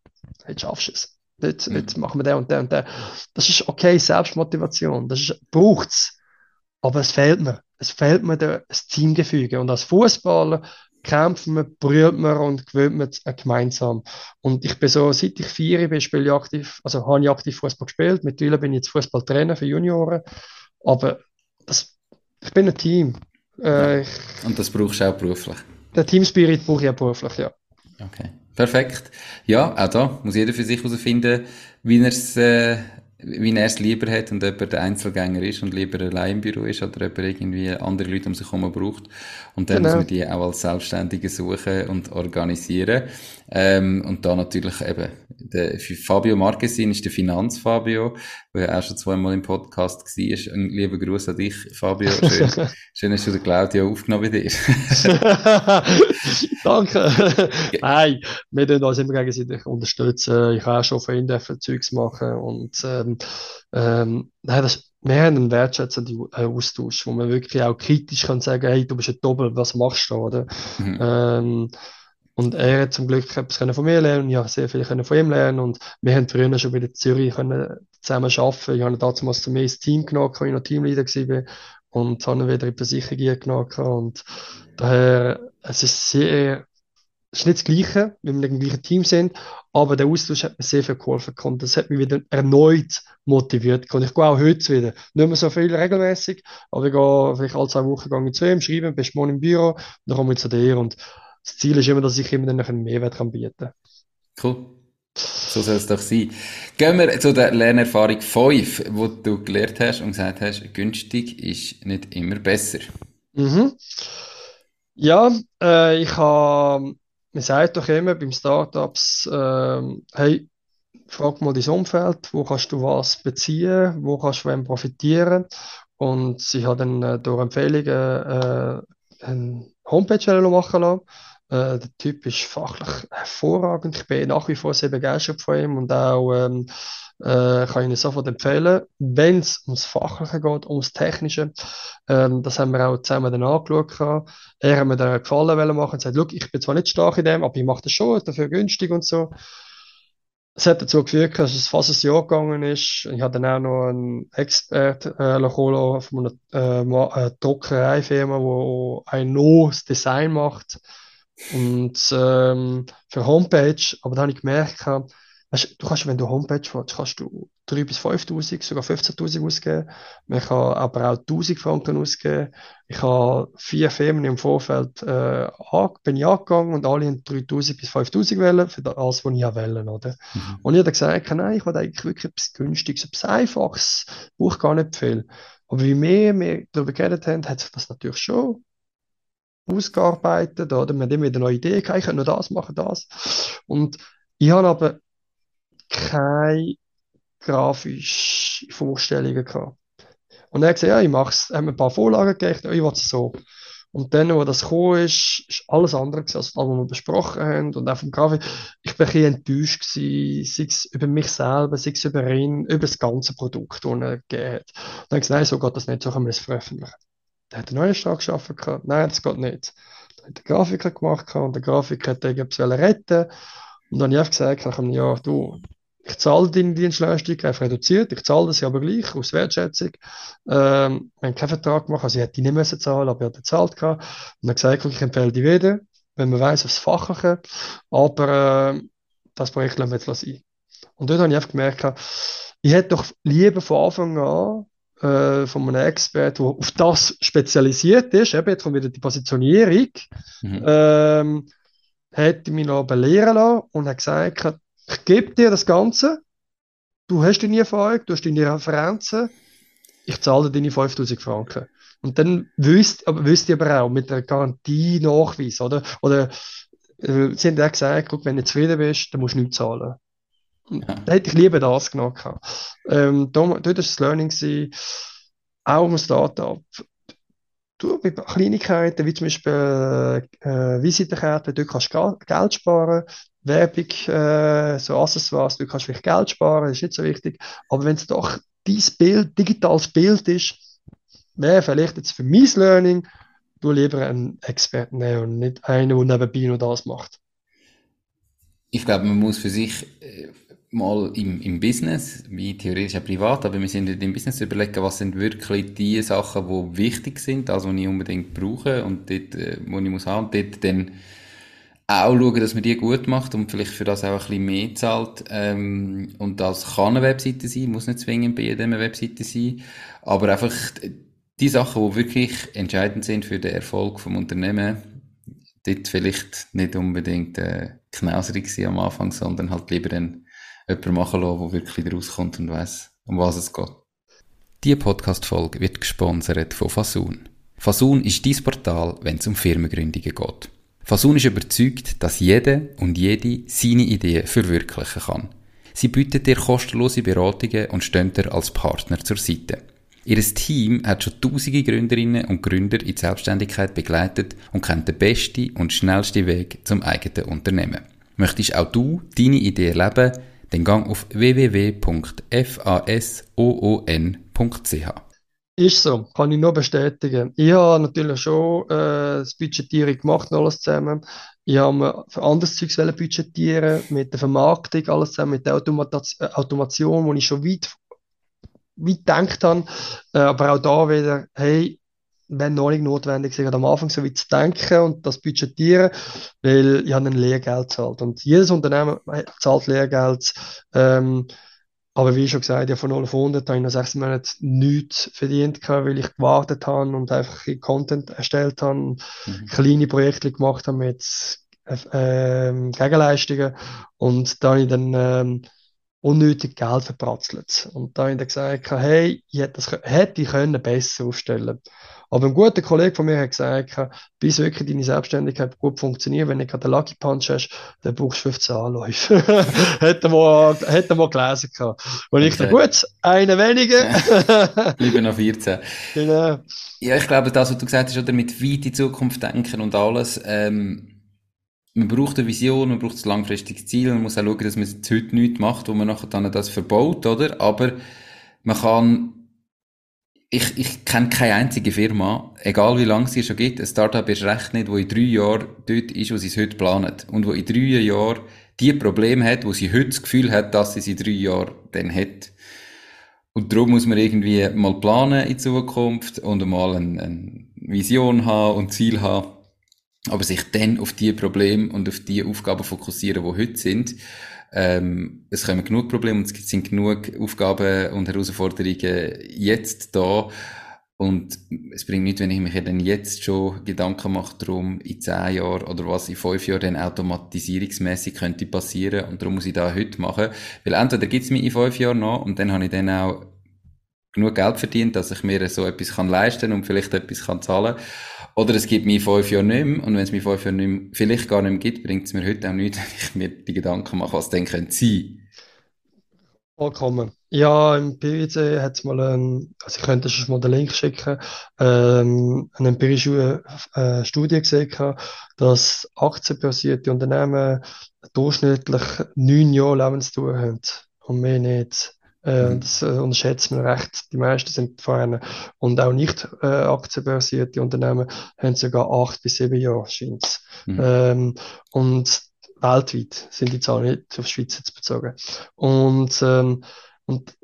Speaker 2: jetzt schaffst du es. Jetzt, mhm. jetzt machen wir den und den und den. Das ist okay, Selbstmotivation. Das braucht es. Aber es fehlt mir. Es fehlt mir das Teamgefüge. Und als Fußballer kämpfen wir, brüllt wir und gewöhnt wir gemeinsam. Und ich bin so, seit ich vier bin, spiele ich aktiv, also habe ich aktiv Fußball gespielt. Mittlerweile bin ich jetzt Fußballtrainer für Junioren. Aber das, ich bin ein Team.
Speaker 1: Äh, ich, und das brauchst du auch beruflich?
Speaker 2: Den Teamspirit brauche ich auch beruflich, ja.
Speaker 1: Okay. Perfekt. Ja, auch da muss jeder für sich herausfinden, wie er es äh, wie er es lieber hat und ob er der Einzelgänger ist und lieber allein im Büro ist oder ob er irgendwie andere Leute um sich herum braucht. Und dann genau. muss man die auch als Selbstständige suchen und organisieren. Ähm, und da natürlich eben, der Fabio Marquesin ist der Finanzfabio, der auch schon zweimal im Podcast war. Ein lieber Gruß an dich, Fabio. Schön, schön dass du den Claudio aufgenommen hast.
Speaker 2: Danke. Nein, wir tun uns immer gegenseitig unterstützen. Ich habe auch schon von ihnen Zeugs machen und ähm, ähm, nein, das, wir haben einen wertschätzenden Austausch, wo man wirklich auch kritisch kann sagen, hey, du bist ein Doppel, was machst du, oder? Mhm. Ähm, und er hat zum Glück etwas von mir lernen, ich habe sehr viel von ihm lernen. Und wir haben früher schon wieder Zürich können zusammen arbeiten. Ich habe damals zu mir ins Team genommen, als ich noch Teamleader war und habe ihn wieder in die Versicherung genommen. Und daher, es ist sehr es ist nicht das Gleiche, wenn wir im gleichen Team sind, aber der Austausch hat mir sehr viel geholfen. Und das hat mich wieder erneut motiviert. Und ich gehe auch heute wieder, nicht mehr so viel regelmäßig, aber ich gehe vielleicht alle zwei Wochen zu ihm, schreibe, bist morgen im Büro, dann komme ich zu dir. Und das Ziel ist immer, dass ich immer dann einen Mehrwert kann bieten kann.
Speaker 1: Cool. So soll es doch sein. Gehen wir zu der Lernerfahrung 5, wo du gelernt hast und gesagt hast, günstig ist nicht immer besser.
Speaker 2: Mhm. Ja, äh, ich habe man sagt doch immer beim Startups, äh, hey, frag mal dein Umfeld, wo kannst du was beziehen, wo kannst du von profitieren. Und ich habe dann äh, durch Empfehlungen äh, eine Homepage machen lassen. Äh, der Typ ist fachlich hervorragend. Ich bin nach wie vor sehr begeistert von ihm und auch ähm, äh, kann ich Ihnen sofort empfehlen, wenn es ums Fachliche geht, ums Technische. Ähm, das haben wir auch zusammen dann angeschaut. Er hat mir dann einen Gefallen machen und gesagt, ich bin zwar nicht stark in dem, aber ich mache das schon, dafür günstig und so. Es hat dazu geführt, dass es fast ein Jahr gegangen ist. Ich hatte dann auch noch einen Expert äh, von einer äh, äh, Druckereifirma, die ein neues Design macht und ähm, für Homepage. Aber dann habe ich gemerkt, Weißt, du kannst, wenn du Homepage willst, kannst du 3.000 bis 5.000, sogar 15.000 ausgeben. Man kann aber auch 1.000 Franken ausgeben. Ich habe vier Firmen im Vorfeld, äh, bin ich angegangen und alle haben 3.000 bis 5.000 wählen für das, was ich wählen oder? Mhm. Und ich habe gesagt, nein, ich will eigentlich wirklich etwas Günstiges, etwas Einfaches, brauche gar nicht viel. Aber wie mehr wir darüber geredet haben, hat sich das natürlich schon ausgearbeitet, oder? Wir haben immer wieder neue Ideen gehabt, ich könnte nur das machen, das. Und ich habe aber keine grafischen Vorstellungen gehabt. Und er hat gesagt, ja, ich mache es, haben ein paar Vorlagen gegeben, ich will es so. Und dann, wo das gekommen ist, ist alles andere als das, was wir besprochen haben. Und auch vom Grafik. Ich bin ein enttäuscht gewesen, sei es über mich selber, sei es über ihn, über das ganze Produkt, das er gegeben hat. Und dann habe ich gesagt, nein, so geht das nicht, so können wir es veröffentlichen. Der hat einen neuen Start geschaffen gehabt. Nein, das geht nicht. Dann hat der Grafiker gemacht und der Grafiker hat irgendwas retten Und dann habe ich gesagt, ja, du, ich zahle deine Dienstleistung einfach reduziert, ich zahle das ja aber gleich aus Wertschätzung. Ähm, wir haben keinen Vertrag gemacht, also ich hätte die nicht müssen zahlen, aber ich hatte gezahlt. Und dann gesagt, ich empfehle die wieder, wenn man weiss, aufs Fachliche, aber äh, das Projekt lassen wir jetzt sein. Und dort habe ich einfach gemerkt, ich hätte doch lieber von Anfang an äh, von einem Experten, der auf das spezialisiert ist, eben jetzt wieder die Positionierung, mhm. ähm, hätte mich noch belehren lassen und hat gesagt, ich gebe dir das Ganze, du hast deine Erfahrung, du hast deine Referenzen, ich zahle deine 5000 Franken. Und dann wüsst, aber wüsst ihr aber auch mit der Garantie-Nachweis, oder? Oder äh, sie haben auch gesagt, guck, wenn du zufrieden bist, dann musst du nichts zahlen. Ja. Da hätte ich lieber das genommen. Ähm, dort war das Learning, gewesen, auch im Startup. Du, bei Kleinigkeiten, wie zum Beispiel äh, Visitenkarten, dort kannst du Geld sparen. Werbung, äh, so Accessoires, du kannst vielleicht Geld sparen, das ist nicht so wichtig. Aber wenn es doch dein Bild, digitales Bild ist, wäre vielleicht jetzt für mein Learning, du lieber einen Experten nehmen und nicht einen, der nebenbei nur das macht.
Speaker 1: Ich glaube, man muss für sich äh, mal im, im Business, wie theoretisch auch privat, aber wir sind im Business überlegen, was sind wirklich die Sachen, die wichtig sind, also die ich unbedingt brauche und dort, äh, wo ich muss haben, dort dann auch schauen, dass man die gut macht und vielleicht für das auch ein bisschen mehr zahlt. Ähm, und das kann eine Webseite sein, muss nicht zwingend bei jeder Webseite sein, aber einfach die Sachen, die wirklich entscheidend sind für den Erfolg vom Unternehmen, dort vielleicht nicht unbedingt äh, knauserig sein am Anfang, sondern halt lieber dann jemanden machen lassen, der wirklich rauskommt und weiss, um was es geht. Diese Podcast-Folge wird gesponsert von Fasun. Fasun ist dein Portal, wenn es um Firmengründungen geht. Fasun ist überzeugt, dass jeder und jede seine Ideen verwirklichen kann. Sie bietet dir kostenlose Beratungen und stehen dir als Partner zur Seite. Ihr Team hat schon tausende Gründerinnen und Gründer in die Selbstständigkeit begleitet und kennt den besten und schnellsten Weg zum eigenen Unternehmen. Möchtest auch du deine Idee erleben? Dann gang auf www.fasoon.ch.
Speaker 2: Ist so, kann ich nur bestätigen. Ich habe natürlich schon äh, das Budgetierung gemacht alles zusammen. Ich habe mir für anderes Zeugs budgetieren, mit der Vermarktung, alles zusammen, mit der Automation, äh, Automation, wo ich schon weit, weit gedacht habe. Äh, aber auch da wieder, hey, wenn noch nicht notwendig ist, am Anfang so weit zu denken und das budgetieren, weil ich habe ein Lehrgeld zahlt. Und jedes Unternehmen zahlt Lehrgeld. Ähm, aber wie schon gesagt, ja, von 0 auf 100 habe ich nach sechs Monaten nichts verdient, weil ich gewartet habe und einfach Content erstellt habe, mhm. kleine Projekte gemacht habe mit äh, Gegenleistungen und da habe ich dann ähm, unnötig Geld verpratzelt. Und da habe ich gesagt, hey, ich hätte, das, hätte ich können besser aufstellen können. Aber ein guter Kollege von mir hat gesagt, bis wirklich deine Selbstständigkeit gut funktioniert, wenn du gerade einen Lucky Punch hast, dann brauchst du 15 Anläufe. hätten wir, hätten wir gelesen gehabt. Und okay. ich dachte, gut, eine weniger.
Speaker 1: Bleiben noch 14.
Speaker 2: Genau.
Speaker 1: Ja, ich glaube, das, was du gesagt hast, oder mit weit in Zukunft denken und alles, ähm, man braucht eine Vision, man braucht ein langfristiges Ziel, man muss auch schauen, dass man jetzt heute nichts macht, wo man nachher dann das verbaut, oder? Aber man kann ich, ich kenne keine einzige Firma, egal wie lange sie schon gibt, ein Startup ist recht nicht, wo in drei Jahren dort ist, wo sie es heute planen. Und wo in drei Jahren die Probleme hat, wo sie heute das Gefühl hat, dass sie es in drei Jahren dann hat. Und darum muss man irgendwie mal planen in Zukunft und mal eine, eine Vision haben und Ziel haben. Aber sich dann auf die Probleme und auf die Aufgaben fokussieren, die heute sind. Ähm, es kommen genug Probleme und es sind genug Aufgaben und Herausforderungen jetzt da. Und es bringt nichts, wenn ich mich dann jetzt schon Gedanken mache darum, in zehn Jahren oder was in fünf Jahren dann automatisierungsmäßig könnte passieren. Und darum muss ich da heute machen. Weil entweder gibt es mich in fünf Jahren noch und dann habe ich dann auch genug Geld verdient, dass ich mir so etwas kann leisten und vielleicht etwas kann zahlen oder es gibt mich fünf Jahre nicht mehr, und wenn es mich fünf Jahre nicht mehr, vielleicht gar nicht mehr gibt, bringt es mir heute auch nichts, wenn ich mir die Gedanken mache, was denn könnte sein.
Speaker 2: Vollkommen. Ja, im PwC hat es mal ein, also ich könnte schon mal den Link schicken, ähm, eine empirische äh, Studie gesehen, dass aktienbasierte Unternehmen durchschnittlich neun Jahre Lebensdauer haben und mehr nicht. Äh, mhm. Das äh, unterschätzt man recht. Die meisten sind vorne. Und auch nicht äh, aktienbörsierte Unternehmen haben sogar acht bis sieben Jahre, scheint mhm. ähm, Und weltweit sind die Zahlen nicht auf die Schweiz jetzt bezogen. Und, ähm, und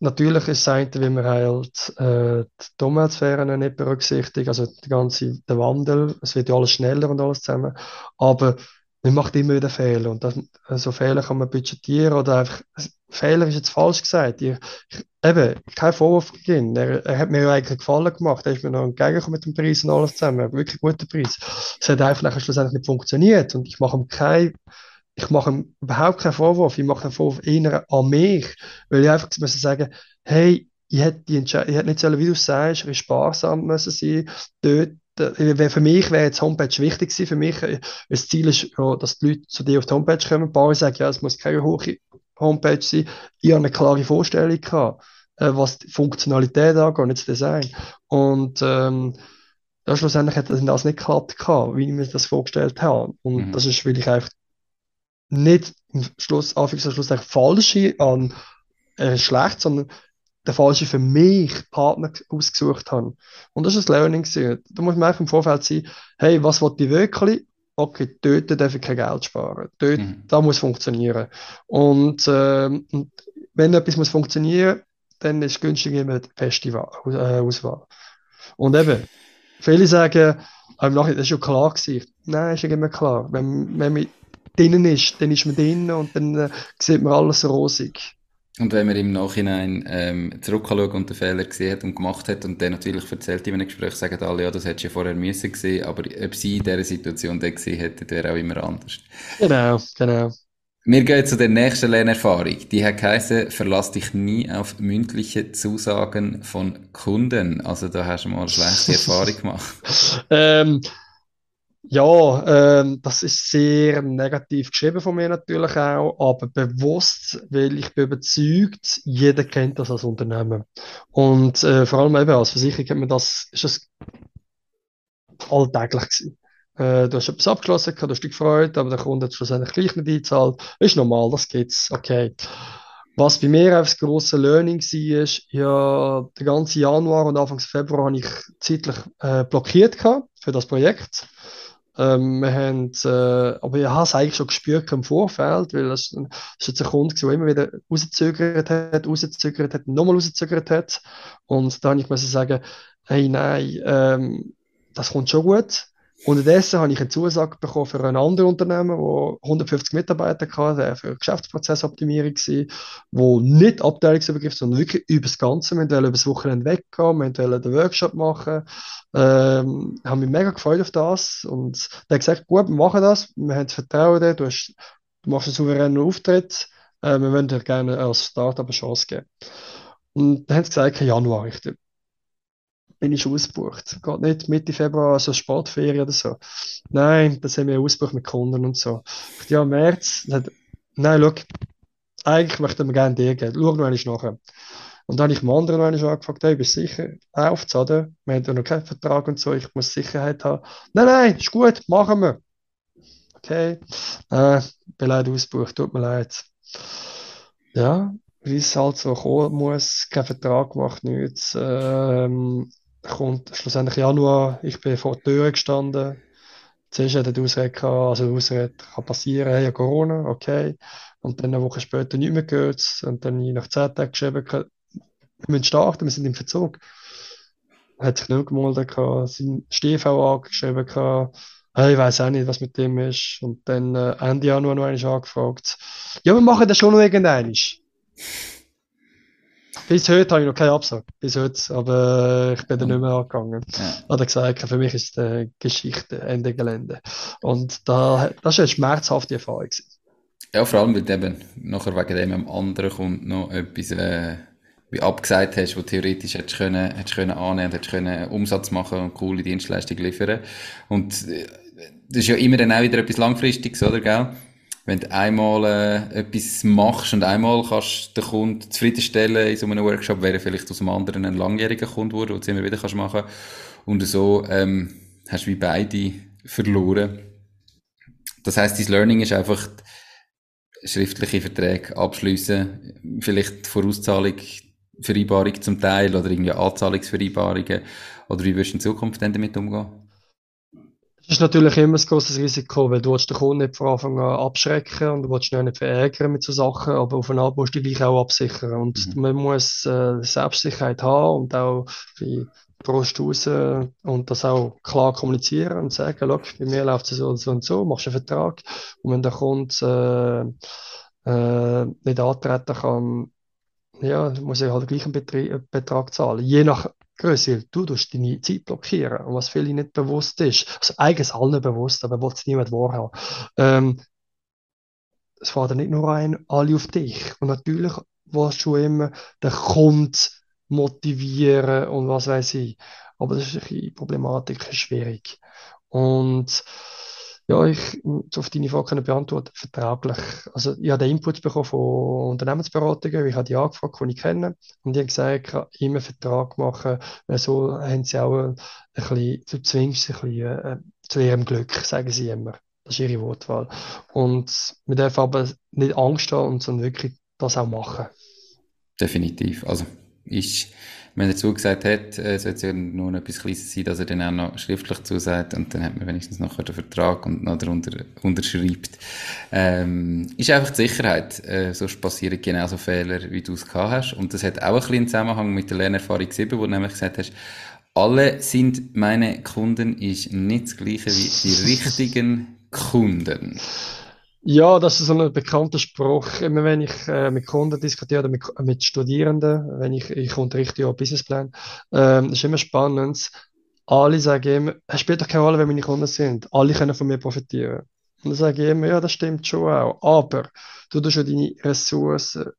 Speaker 2: natürlich ist es eine, wie man halt äh, die Umweltsphäre nicht berücksichtigt, also der ganze der Wandel, es wird ja alles schneller und alles zusammen. Aber man macht immer wieder Fehler und das, so Fehler kann man budgetieren oder einfach, Fehler ist jetzt falsch gesagt. Ich, ich, eben, kein Vorwurf gegen er, er hat mir ja eigentlich Gefallen gemacht, er ist mir noch entgegengekommen mit dem Preis und alles zusammen, wirklich guter Preis. Es hat einfach schlussendlich nicht funktioniert und ich mache ihm kein, ich mache ihm überhaupt keinen Vorwurf, ich mache einen Vorwurf eher an mich, weil ich einfach müssen sagen, hey, ich hätte, die ich hätte nicht sollen, wie du sagst, sparsam müssen sein, dort für mich wäre jetzt Homepage wichtig gewesen. Für mich, äh, das Ziel ist ja, dass die Leute zu dir auf die Homepage kommen. Ein paar sagen, ja, es muss keine hohe Homepage sein. Ich habe eine klare Vorstellung gehabt, äh, was die Funktionalität angeht und nicht das Design. Und, ähm, ja, schlussendlich hat das nicht geklappt gehabt, wie ich mir das vorgestellt habe. Und mhm. das ist, weil ich einfach nicht im Schluss, Anführungszeichen, falsch an äh, schlecht, sondern der falsche für mich Partner ausgesucht habe. Und das ist das Learning. Da muss man einfach im Vorfeld sein, hey, was wollte ich wirklich? Okay, dort darf ich kein Geld sparen. Dort, mhm. Da muss funktionieren. Und, äh, und wenn etwas muss funktionieren, dann ist günstig immer die beste äh, Auswahl. Und eben, viele sagen, ähm, das ist schon klar gewesen. Nein, ist ja immer klar. Wenn, wenn man drinnen ist, dann ist man drinnen und dann äh, sieht man alles rosig.
Speaker 1: Und wenn man im Nachhinein ähm, zurückschaut und den Fehler gesehen hat und gemacht hat und dann natürlich erzählt in einem Gespräch, sagen alle, ja, das hättest du ja vorher müssen gesehen, aber ob sie in dieser Situation dann gesehen hätte, wäre auch immer anders.
Speaker 2: Genau, genau.
Speaker 1: Wir gehen zu der nächsten Lernerfahrung. Die hat geheißen, verlass dich nie auf mündliche Zusagen von Kunden. Also da hast du mal eine schlechte Erfahrung gemacht.
Speaker 2: ähm, ja, ähm, das ist sehr negativ geschrieben von mir natürlich auch, aber bewusst, weil ich bin überzeugt, jeder kennt das als Unternehmen. Und äh, vor allem eben als Versicherung kennt man das, ist das alltäglich gewesen. Äh, du hast etwas abgeschlossen, du hast dich gefreut, aber der Kunde hat schlussendlich gleich nicht eingezahlt. Ist normal, das geht's, okay. Was bei mir auch das grosse Learning war, ist, ja, den ganzen Januar und Anfang Februar habe ich zeitlich äh, blockiert für das Projekt. Ähm, wir haben, äh, aber ich habe es eigentlich schon gespürt im Vorfeld, weil es, es ist ein Kunde, der immer wieder rausgezögert hat, rausgezögert hat, nochmal rausgezögert hat. Und da habe ich sagen, hey, nein, ähm, das kommt schon gut. Unterdessen habe ich eine Zusage bekommen für ein anderes Unternehmen, das 150 Mitarbeiter hatte, der für Geschäftsprozessoptimierung war, wo nicht abteilungsübergreifend, sondern wirklich über das Ganze. Wir wollten über das Wochenende weggehen, wir wollten den Workshop machen, ähm, haben mich mega gefreut auf das. Und der hat gesagt, gut, wir machen das, wir haben das Vertrauen dir, du, hast, du machst einen souveränen Auftritt, äh, wir wollen dir gerne als Startup eine Chance geben. Und dann haben sie gesagt, Januar, ich bin ich ausgebucht. Geht nicht Mitte Februar, also Sportferien oder so. Nein, das haben wir ausgebucht mit Kunden und so. Ja, März, nein, schau, eigentlich möchten wir gerne dir geben. Schau noch einmal nachher. Und dann habe ich dem anderen noch einmal angefragt, hey, bist du sicher aufzahlen? Wir haben ja noch keinen Vertrag und so, ich muss Sicherheit haben. Nein, nein, ist gut, machen wir. Okay, äh, bin leider ausgebucht, tut mir leid. Ja, wie es halt so kommen muss, kein Vertrag gemacht, nichts. Ähm, kommt schlussendlich Januar, ich bin vor der Tür gestanden. Zuerst hat er die also die kann passieren, hey, Corona, okay. Und dann eine Woche später nicht mehr gehört. Und dann nach zehn Tagen geschrieben, wir müssen starten, wir sind im Verzug. Er hat sich nicht gemeldet, sein Stiefel angeschrieben, hey, ich weiß auch nicht, was mit dem ist. Und dann äh, Ende Januar noch einmal angefragt. Ja, wir machen das schon noch irgendwann. Bis heute habe ich noch keine Absage. Bis heute. Aber ich bin da nicht mehr angegangen. Ja. Hat er gesagt, für mich ist es Geschichte, Ende Gelände. Und da, das war eine schmerzhafte Erfahrung.
Speaker 1: Ja, vor allem, weil du eben nachher wegen dem am anderen kommt noch etwas, äh, wie abgesagt hast, wo theoretisch hättest können, hättest können annehmen, hättest können Umsatz machen und coole Dienstleistungen liefern. Und äh, das ist ja immer dann auch wieder etwas Langfristiges, oder, gell? Wenn du einmal äh, etwas machst und einmal kannst den Kunden zufriedenstellen in so einem Workshop, wäre vielleicht aus einem anderen ein langjähriger Kunde geworden, den du immer wieder kannst machen Und so ähm, hast du wie beide verloren. Das heißt, dein Learning ist einfach schriftliche Verträge abschließen, vielleicht Vorauszahlung, Vereinbarung zum Teil oder irgendwie Anzahlungsvereinbarungen. Oder wie wirst du in Zukunft dann damit umgehen?
Speaker 2: Das ist natürlich immer ein großes Risiko, weil du willst den Kunden nicht von Anfang an abschrecken und du willst ihn nicht verärgern mit so Sachen, aber auf eine Art musst du dich auch absichern. Und mhm. man muss äh, Selbstsicherheit haben und auch die Brust raus und das auch klar kommunizieren und sagen, look, bei mir läuft es so und so und so, machst einen Vertrag und wenn der Kunde äh, äh, nicht antreten kann, ja, muss er halt gleich einen Betrag, Betrag zahlen. Je nach Größe, du tust deine Zeit blockieren. Und was vielen nicht bewusst ist, also eigentlich allen bewusst, aber will es niemand wahrhaben. Ähm, es fährt nicht nur ein, alle auf dich. Und natürlich willst du immer den Kunden motivieren und was weiß ich. Aber das ist ein bisschen Problematik, schwierig. Und ja, ich auf deine Frage können beantworten, vertraglich. Also, ich habe den Input bekommen von Unternehmensberatungen, ich habe die angefragt, die ich kenne, und die haben gesagt, ich kann immer einen Vertrag machen, weil so haben sie auch ein bisschen, du zwingst ein bisschen äh, zu ihrem Glück, sagen sie immer. Das ist ihre Wortwahl. Und wir dürfen aber nicht Angst haben, sondern wirklich das auch machen.
Speaker 1: Definitiv. Also, ich wenn er zugesagt hat, äh, sollte es ja nur noch etwas Kleines sein, dass er dann auch noch schriftlich zusagt und dann hat man wenigstens nachher den Vertrag und noch darunter unterschreibt. Ähm, ist einfach die Sicherheit, äh, sonst passieren genauso Fehler, wie du es gehabt hast. Und das hat auch ein bisschen Zusammenhang mit der Lernerfahrung 7, wo du nämlich gesagt hast, alle sind meine Kunden, ist nicht das gleiche wie die richtigen Kunden.
Speaker 2: Ja, das ist so ein bekannter Spruch. Immer wenn ich äh, mit Kunden diskutiere oder mit, mit Studierenden, wenn ich, ich unterrichte ja Businessplan, ähm, ist immer spannend. Alle sagen immer, es spielt doch keine Rolle, wer meine Kunden sind. Alle können von mir profitieren. Und dann sage ich immer, ja, das stimmt schon auch. Aber du tust ja deine Ressourcen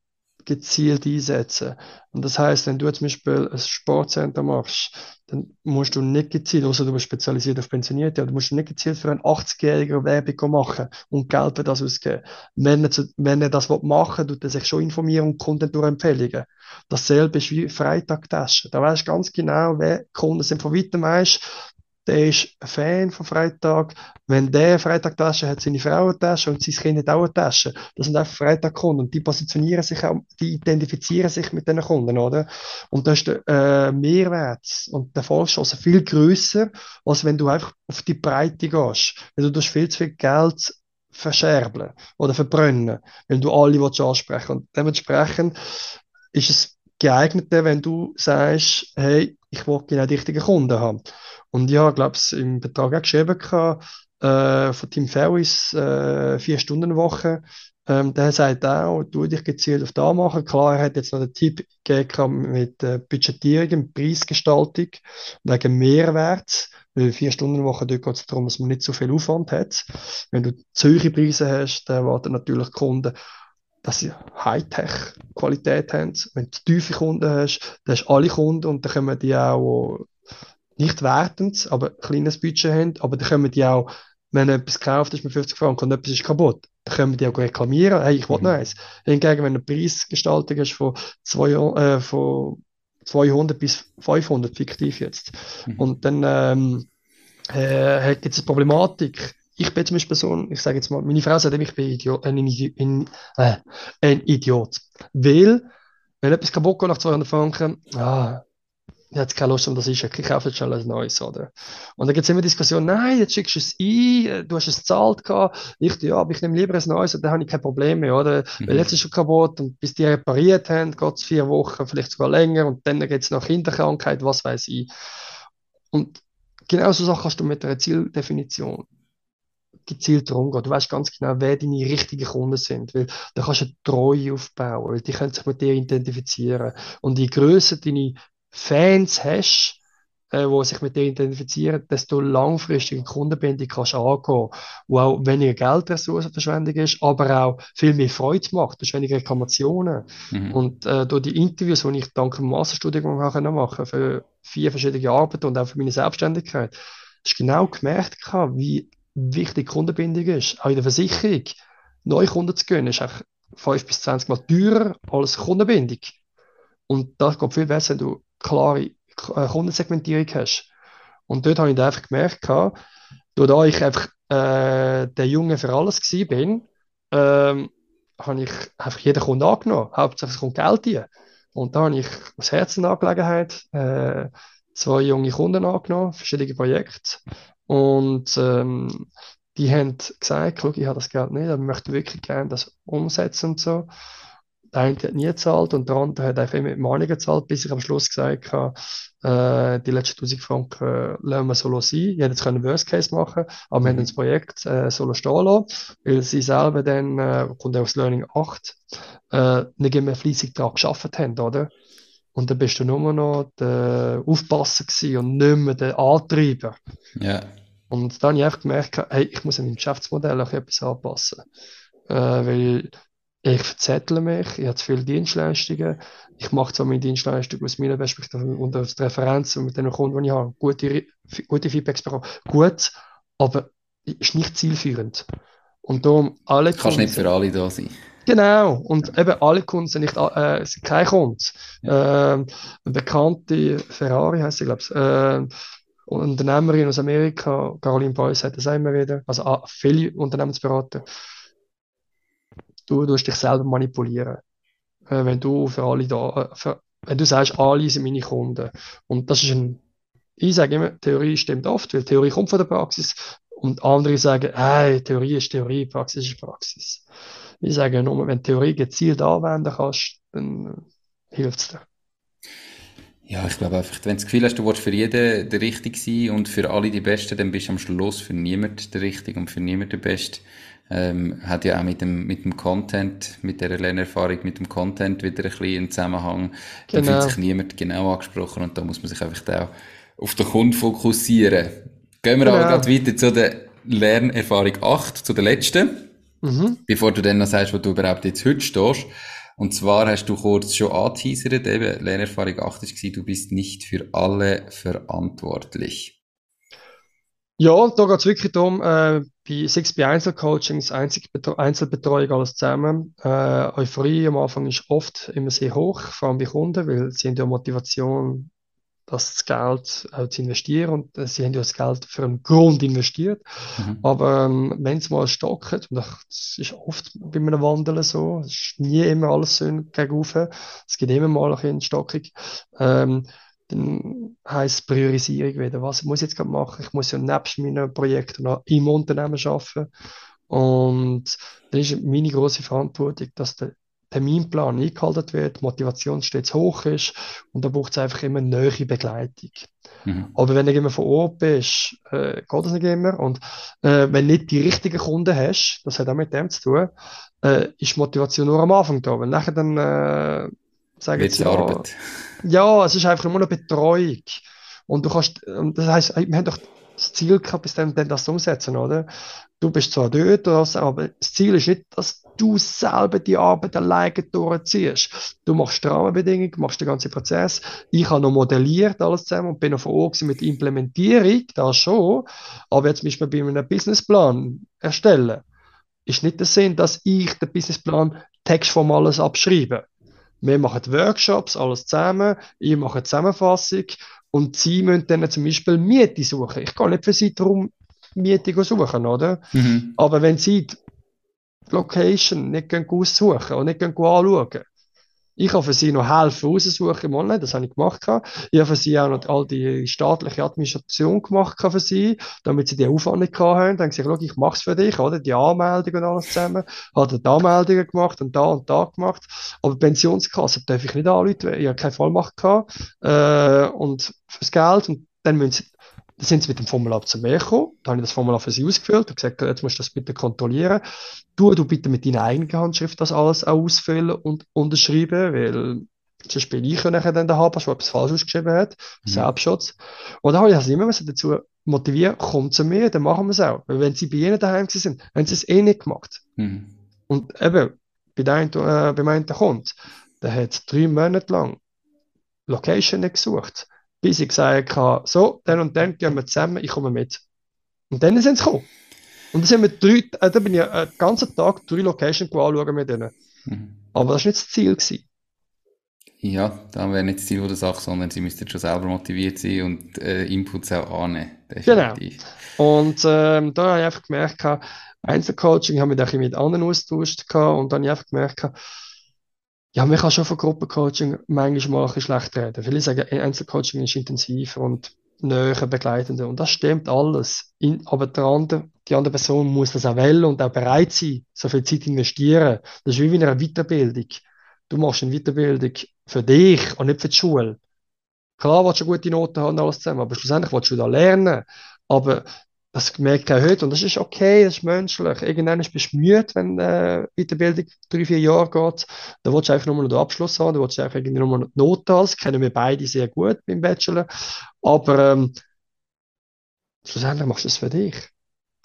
Speaker 2: gezielt einsetzen. Und das heißt, wenn du zum Beispiel ein Sportcenter machst, dann musst du nicht gezielt, außer du bist spezialisiert auf Pensionierte, aber du musst nicht gezielt für einen 80-jährigen Werbung machen und Geld für das ausgeben. Wenn er, wenn er das machen will, tut er sich schon informieren und Kunden durch Empfehlungen. Dasselbe ist wie Freitagtasche. Da weißt du ganz genau, wer Kunden sind. Von weitem weißt, der ist Fan von Freitag. Wenn der Freitag-Tasche hat, seine Frau eine Tasche und sein Kind hat auch eine Tasche. Das sind einfach Freitag-Kunden und die positionieren sich auch, die identifizieren sich mit diesen Kunden, oder? Und da ist der äh, Mehrwert und der Erfolgschance viel größer, als wenn du einfach auf die Breite gehst. Weil du viel zu viel Geld verscherbeln oder verbrennen, wenn du alle ansprechen willst. Und dementsprechend ist es geeigneter, wenn du sagst, hey, ich will genau die richtigen Kunden haben. Und ja, ich glaube, im Betrag auch geschrieben, äh, von Tim Ferris, äh, vier Stunden Woche. Ähm, der sagt auch, du dich gezielt auf da machen. Klar, er hat jetzt noch den Tipp gegeben mit äh, Budgetierung, Preisgestaltung, wegen Mehrwert. Weil vier Stunden Woche, dort geht es darum, dass man nicht so viel Aufwand hat. Wenn du hohe Preise hast, dann erwarten natürlich Kunden, dass sie Hightech-Qualität haben. Wenn du tiefe Kunden hast, dann hast du alle Kunden und dann können die auch nicht wertend, aber ein kleines Budget haben, aber dann können die auch, wenn etwas gekauft ist mit 50 Franken und etwas ist kaputt, dann können die auch reklamieren, hey, ich will mhm. noch eins. Hingegen, wenn eine Preisgestaltung hast von, zwei, äh, von 200 bis 500, fiktiv jetzt, mhm. und dann ähm, äh, gibt es eine Problematik, ich bin zum Beispiel so, ich sage jetzt mal, meine Frau sagt, ich bin Idiot, ein, ein, äh, ein Idiot. Weil, wenn etwas kaputt geht nach 200 Franken, ah, ich habe keine Lust, um das ist, ich kaufe jetzt schon ein neues, oder? Und dann gibt es immer Diskussionen, nein, jetzt schickst du es ein, du hast es gezahlt gehabt, ich, ja, aber ich nehme lieber ein neues, und dann habe ich kein Problem mehr, oder? Mhm. Weil jetzt ist es schon kaputt, und bis die repariert haben, geht es vier Wochen, vielleicht sogar länger, und dann geht es noch Kinderkrankheit, was weiß ich. Und genau so Sachen kannst du mit einer Zieldefinition gezielt rumgehen. Du weißt ganz genau, wer deine richtigen Kunden sind, weil da kannst du eine Treue aufbauen, weil die können sich mit dir identifizieren. Und je größer deine Fans hast, äh, die sich mit dir identifizieren, desto langfristige Kundenbindung kannst du angehen, wo auch weniger Geldressourcenverschwendung ist, aber auch viel mehr Freude macht, du hast weniger Reklamationen. Mhm. Und äh, durch die Interviews, die ich dank dem Masterstudium machen konnte, für vier verschiedene Arbeiten und auch für meine Selbstständigkeit, hast du genau gemerkt, wie wichtig Kundenbindung ist. Auch in der Versicherung, neue Kunden zu gewinnen, ist auch 5 bis 20 Mal teurer als Kundenbindung. Und das geht viel besser, wenn du klare äh, Kundensegmentierung hast. Und dort habe ich einfach gemerkt, da ich einfach äh, der Junge für alles war, bin, ähm, habe ich einfach jeden Kunden angenommen. Hauptsächlich kommt Geld rein. Und da habe ich aus Herzenangelegenheit äh, zwei junge Kunden angenommen, verschiedene Projekte. Und ähm, die haben gesagt, ich habe das Geld nicht, aber ich möchte wirklich gerne das umsetzen und so. Der eine hat nie gezahlt und der andere hat einfach mit Mahnungen gezahlt, bis ich am Schluss gesagt habe, äh, die letzten 1000 Franken äh, lassen wir solo sein. Ich hätte jetzt können Worst Case machen, aber wir haben mhm. das Projekt äh, solo stehen lassen, weil sie selber dann, äh, kommt aus Learning 8, äh, nicht mehr fleissig daran geschafft haben, oder? Und dann bist du nur noch der Aufpasser und nicht mehr der Antreiber.
Speaker 1: Ja.
Speaker 2: Und dann habe ich gemerkt, hey, ich muss an meinem Geschäftsmodell auch etwas anpassen. Äh, weil ich verzettle mich, ich habe zu viele Dienstleistungen. Ich mache zwar meine Dienstleistungen aus meiner Perspektive und aus der Referenz und mit den Kunden, die ich habe, gute, gute Feedbacks bekommen. Gut, aber ist nicht zielführend. Und darum alle
Speaker 1: Kunden. Kannst nicht für alle da sein.
Speaker 2: Genau, und eben alle Kunden sind nicht äh, sind kein Kunde. Ja. Ähm, eine bekannte Ferrari heißt sie, glaube ich, äh, Unternehmerin aus Amerika, Caroline Beuys, hat das immer wieder, also ah, viele Unternehmensberater. Du, du dich selber manipulieren. Äh, wenn du für alle da, äh, für, wenn du sagst, alle sind meine Kunden. Und das ist ein, ich sage immer, Theorie stimmt oft, weil Theorie kommt von der Praxis. Und andere sagen, hey, Theorie ist Theorie, Praxis ist Praxis. Ich sage nur, wenn Theorie gezielt anwenden kannst, dann hilft es dir.
Speaker 1: Ja, ich glaube einfach, wenn du das Gefühl hast, du willst für jeden der Richtige sein und für alle die Beste, dann bist du am Schluss für niemand der Richtige und für niemand der Beste. Ähm, hat ja auch mit dem, mit dem Content, mit der Lernerfahrung, mit dem Content wieder ein bisschen einen Zusammenhang. Genau. Da fühlt sich niemand genau angesprochen und da muss man sich einfach auch auf den Kunden fokussieren. Gehen wir genau. aber gerade weiter zu den Lernerfahrung 8 zu der letzten. Mhm. Bevor du dann noch sagst, wo du überhaupt jetzt heute stehst. Und zwar hast du kurz schon angeteasert, eben Lernerfahrung 8 war, du bist nicht für alle verantwortlich.
Speaker 2: Ja, da geht es wirklich darum, äh, bei 6 bei Einzelcoachings, Einzelbetreuung, alles zusammen. Äh, Euphorie am Anfang ist oft immer sehr hoch, vor allem bei Kunden, weil sie haben ja Motivation, das Geld auch zu investieren und äh, sie haben ja das Geld für einen Grund investiert. Mhm. Aber ähm, wenn es mal stockt, und das ist oft bei einem Wandeln so, es ist nie immer alles so gegenüber, es geht immer mal ein bisschen Stockung, ähm, dann heisst Priorisierung wieder. Was muss ich jetzt gerade machen? Ich muss ja nebst meinen Projekten noch im Unternehmen arbeiten. Und dann ist meine große Verantwortung, dass der Terminplan eingehalten wird, Motivation stets hoch ist und da braucht es einfach immer eine neue Begleitung. Mhm. Aber wenn du immer vor Ort bist, äh, geht das nicht immer. Und äh, wenn du nicht die richtigen Kunden hast, das hat auch mit dem zu tun, äh, ist Motivation nur am Anfang da. Wenn nachher dann äh, sagen sie, ja, ja, es ist einfach nur eine Betreuung. Und du kannst, das heißt, wir haben doch das Ziel gehabt, bis dann, dann das umsetzen, oder? Du bist zwar dort, aber das Ziel ist nicht, dass du selber die Arbeit alleine durchziehst. Du machst die Rahmenbedingungen, machst den ganzen Prozess. Ich habe noch modelliert alles zusammen und bin noch vor Ort mit der Implementierung, das schon. Aber jetzt müssen wir bei einem Businessplan erstellen. Ist nicht der Sinn, dass ich den Businessplan textform alles abschreibe. Wir machen Workshops, alles zusammen. Ich mache eine Zusammenfassung. Und sie müssen dann zum Beispiel Miete suchen. Ich kann nicht für sie darum Miete suchen, oder? Mhm. Aber wenn sie die Location nicht aussuchen und nicht anschauen, ich habe für sie noch helfen, raussuchen im Online, das habe ich gemacht. Ich habe für sie auch noch all die staatliche Administration gemacht für sie, damit sie die Aufwand nicht haben. Dann habe ich gesagt, ich mache es für dich, oder? Die Anmeldung und alles zusammen. Habe die Anmeldungen gemacht und da und da gemacht. Aber Pensionskasse darf ich nicht anrufen, ich habe keine Vollmacht gehabt, äh, und fürs Geld. Und dann müssen sie dann sind sie mit dem Formular zu mir gekommen. Da habe ich das Formular für sie ausgefüllt und gesagt, jetzt musst du das bitte kontrollieren. Tu du bitte mit deiner eigenen Handschrift das alles ausfüllen und unterschreiben, weil sonst bin ich nachher dann der Haber, der etwas falsch ausgeschrieben hat. Mhm. Selbstschutz. Und da habe ich also immer dazu motivieren, komm zu mir, dann machen wir es auch. Weil wenn sie bei ihnen daheim sind, haben sie es eh nicht gemacht. Mhm. Und eben, bei dem, äh, bei meinem Kunden, der hat drei Monate lang Location nicht gesucht bis ich gesagt habe, so, dann und dann gehen wir zusammen, ich komme mit. Und dann sind sie gekommen. Und dann sind wir drei, äh, da bin ich äh, den ganzen Tag drei Locations anschauen mit denen. Mhm. Aber das war nicht das Ziel. Gewesen.
Speaker 1: Ja, da wäre nicht das Ziel der Sache, sondern sie müssten schon selber motiviert sein und äh, Inputs auch annehmen.
Speaker 2: Definitiv. Genau. Und ähm, da habe ich einfach gemerkt, Einzelcoaching haben wir mich mit anderen austauscht und dann habe ich einfach gemerkt, ja, man kann schon von Gruppencoaching manchmal mal ein schlecht reden. Viele sagen, Einzelcoaching ist intensiver und näher begleitender. Und das stimmt alles. In, aber der andere, die andere Person muss das auch wählen und auch bereit sein, so viel Zeit investieren. Das ist wie in einer Weiterbildung. Du machst eine Weiterbildung für dich und nicht für die Schule. Klar willst du gute Noten haben alles zusammen, aber schlussendlich willst du da lernen. Aber das merkt er heute und das ist okay, das ist menschlich. Irgendwann bist du müde, wenn äh, Weiterbildung drei, vier Jahre geht. Da willst du einfach nur noch den Abschluss haben, da willst du einfach irgendwie nur noch die Noten haben. Das kennen wir beide sehr gut beim Bachelor. Aber ähm, schlussendlich machst du es für dich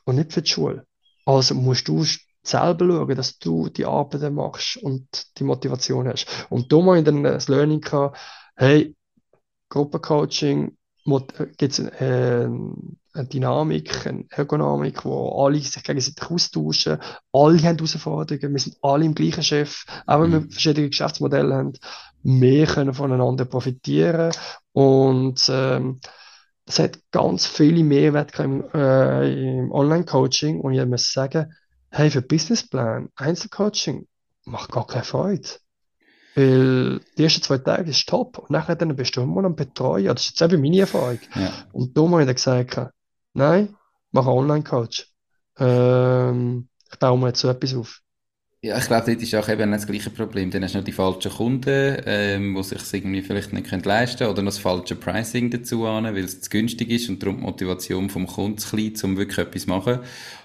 Speaker 2: und nicht für die Schule. Also musst du selber schauen, dass du die Arbeit machst und die Motivation hast. Und da ich dann das Learning gehabt, hey, Gruppencoaching, gibt es äh, eine Dynamik, eine Ergonomik, wo alle sich gegenseitig austauschen, alle haben Herausforderungen, wir sind alle im gleichen Chef, auch wenn wir mhm. verschiedene Geschäftsmodelle haben, wir können voneinander profitieren. Und ähm, es hat ganz viele Mehrwerte im, äh, im Online-Coaching. Und ich muss sagen, hey, für Businessplan, Einzelcoaching macht gar keine Freude. Weil die ersten zwei Tage ist top und nachher dann bist du immer noch ein Betreuer. Das ist jetzt eben meine Erfahrung. Ja. Und da habe ich dann gesagt, nein, mach einen Online-Coach. Ähm, ich baue mir jetzt so etwas auf.
Speaker 1: Ja, ich glaube, dort ist auch eben das gleiche Problem. Dann hast du noch die falschen Kunden, ähm, die sich irgendwie vielleicht nicht können leisten können oder noch das falsche Pricing dazu an, weil es zu günstig ist und darum die Motivation vom Kunden zu klein, um wirklich etwas zu machen.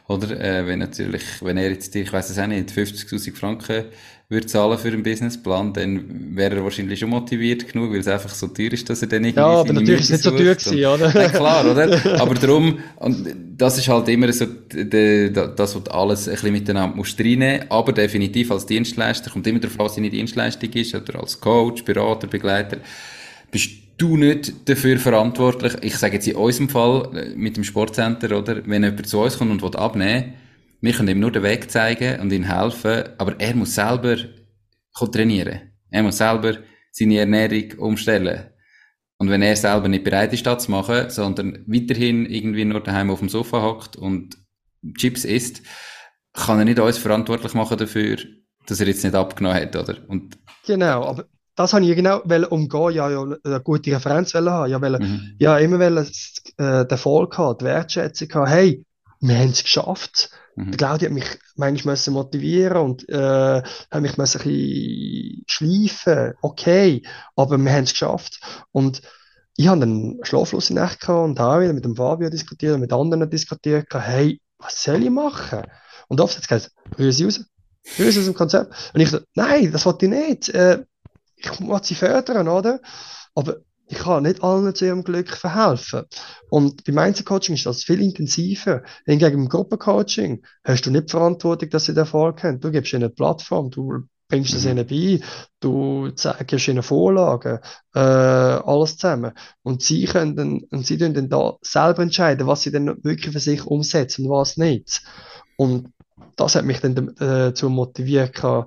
Speaker 1: oder? Äh, wenn natürlich, wenn er jetzt, ich weiß es auch nicht, 50.000 Franken würde zahlen für einen Businessplan, dann wäre er wahrscheinlich schon motiviert genug, weil es einfach so teuer ist, dass er dann
Speaker 2: irgendwie Ja, aber natürlich ist es nicht so teuer gewesen, oder?
Speaker 1: Ja, klar, oder? Aber darum, und das ist halt immer so, das, was alles ein bisschen miteinander muss reinnehmen, aber definitiv als Dienstleister, kommt immer darauf an, was deine Dienstleistung ist, oder als Coach, Berater, Begleiter, bist du nicht dafür verantwortlich, ich sage jetzt in unserem Fall, äh, mit dem Sportcenter, oder? Wenn jemand zu uns kommt und will abnehmen wir können ihm nur den Weg zeigen und ihm helfen, aber er muss selber trainieren. Er muss selber seine Ernährung umstellen. Und wenn er selber nicht bereit ist, das zu machen, sondern weiterhin irgendwie nur daheim auf dem Sofa hockt und Chips isst, kann er nicht uns verantwortlich machen dafür, dass er jetzt nicht abgenommen hat, oder? Und
Speaker 2: genau, aber das habe ich genau umgehen, ja, ja eine gute Referenz haben, ja, weil, mhm. ja immer weil äh, den Erfolg hat, die Wertschätzung hat, hey, wir haben es geschafft. Mhm. Der Claudio hat mich manchmal müssen motivieren und äh, hat mich ein bisschen schleifen. Okay, aber wir haben es geschafft. Und ich habe dann schlaflose Nacht gehabt und habe wieder mit dem Fabio diskutiert und mit anderen diskutiert. Hey, was soll ich machen? Und oft hat es gesagt, rühr sie raus. Rühr sie aus dem Konzept. Und ich so, nein, das wollte ich nicht. Äh, ich muss sie fördern, oder? Aber ich kann nicht allen zu ihrem Glück verhelfen. Und beim Einzelcoaching ist das viel intensiver. Hingegen im Gruppencoaching hast du nicht die Verantwortung, dass sie den Erfolg haben. Du gibst ihnen eine Plattform, du bringst es mhm. ihnen bei, du zeigst ihnen Vorlagen, äh, alles zusammen. Und sie können dann, und sie können dann da selber entscheiden, was sie dann wirklich für sich umsetzen und was nicht. Und das hat mich dann äh, dazu motiviert, äh,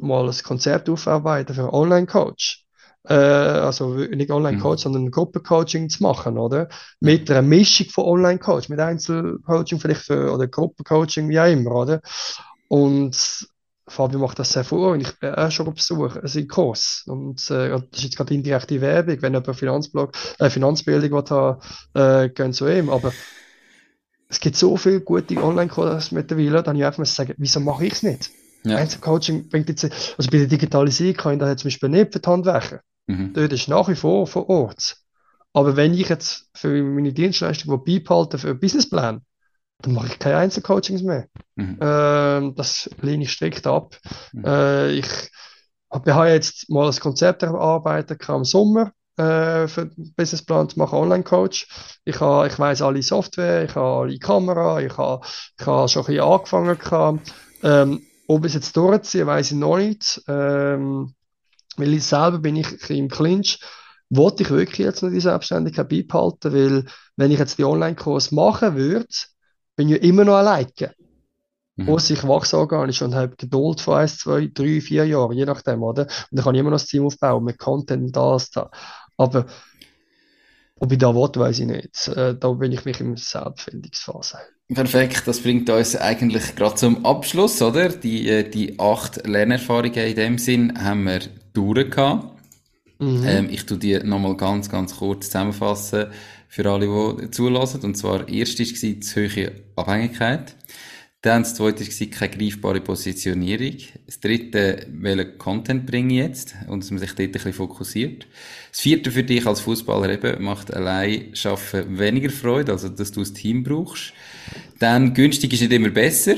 Speaker 2: mal ein Konzept aufarbeiten für einen Online-Coach äh, also nicht Online-Coach, mhm. sondern Gruppencoaching zu machen, oder? Mit einer Mischung von Online-Coach, mit Einzelcoaching vielleicht für, oder Gruppencoaching, wie auch immer, oder? Und Fabio macht das sehr vor und ich bin auch schon auf Besuch, also in Kurs. Und äh, das ist jetzt gerade indirekte Werbung, wenn jemand Finanzblog, äh, Finanzbildung hat, äh, gehen zu ihm. Aber es gibt so viele gute Online-Kurse mittlerweile, dann ich einfach sagen, wieso mache ich es nicht? Ja. Einzelcoaching bringt jetzt, also bei der Digitalisierung kann ich das zum Beispiel nicht für die Handwerker. Mhm. Dort ist nach wie vor vor Ort. Aber wenn ich jetzt für meine Dienstleistung die beibehalte für einen Businessplan, dann mache ich keine Einzelcoachings mehr. Mhm. Ähm, das lehne ich strikt ab. Mhm. Äh, ich habe jetzt mal ein Konzept erarbeitet im Sommer äh, für den Businessplan zu machen, Online-Coach. Ich, habe, ich weiß alle Software, ich habe alle Kamera, ich habe, ich habe schon ein bisschen angefangen. Ähm, ob ich es jetzt durchziehe, weiß ich noch nicht. Ähm, weil ich selber bin ich im Clinch. Wollte ich wirklich jetzt noch die Selbstständigkeit beibehalten? Weil, wenn ich jetzt die Online-Kurs machen würde, bin ich ja immer noch alleine. Mhm. Muss ich wachse organisch und habe Geduld von 1, 2, 3, 4 Jahren, je nachdem, oder? Und dann kann ich immer noch das Team aufbauen mit Content und das da. Aber ob ich da will, weiß ich nicht. Äh, da bin ich mich in Selbstfindungsphase.
Speaker 1: Perfekt, das bringt uns eigentlich gerade zum Abschluss, oder? Die, äh, die acht Lernerfahrungen in dem Sinn haben wir durchgehabt. Mhm. Ähm, ich tu die nochmal ganz, ganz kurz zusammenfassen für alle, die zulassen. Und zwar, erst war die hohe Abhängigkeit. Dann das zweite war keine greifbare Positionierung. Das dritte, welchen Content bringe ich jetzt? Und dass man sich dort ein bisschen fokussiert. Das vierte für dich als Fußballer eben, macht allein schaffen weniger Freude, also dass du ein Team brauchst. Dann günstig ist nicht immer besser.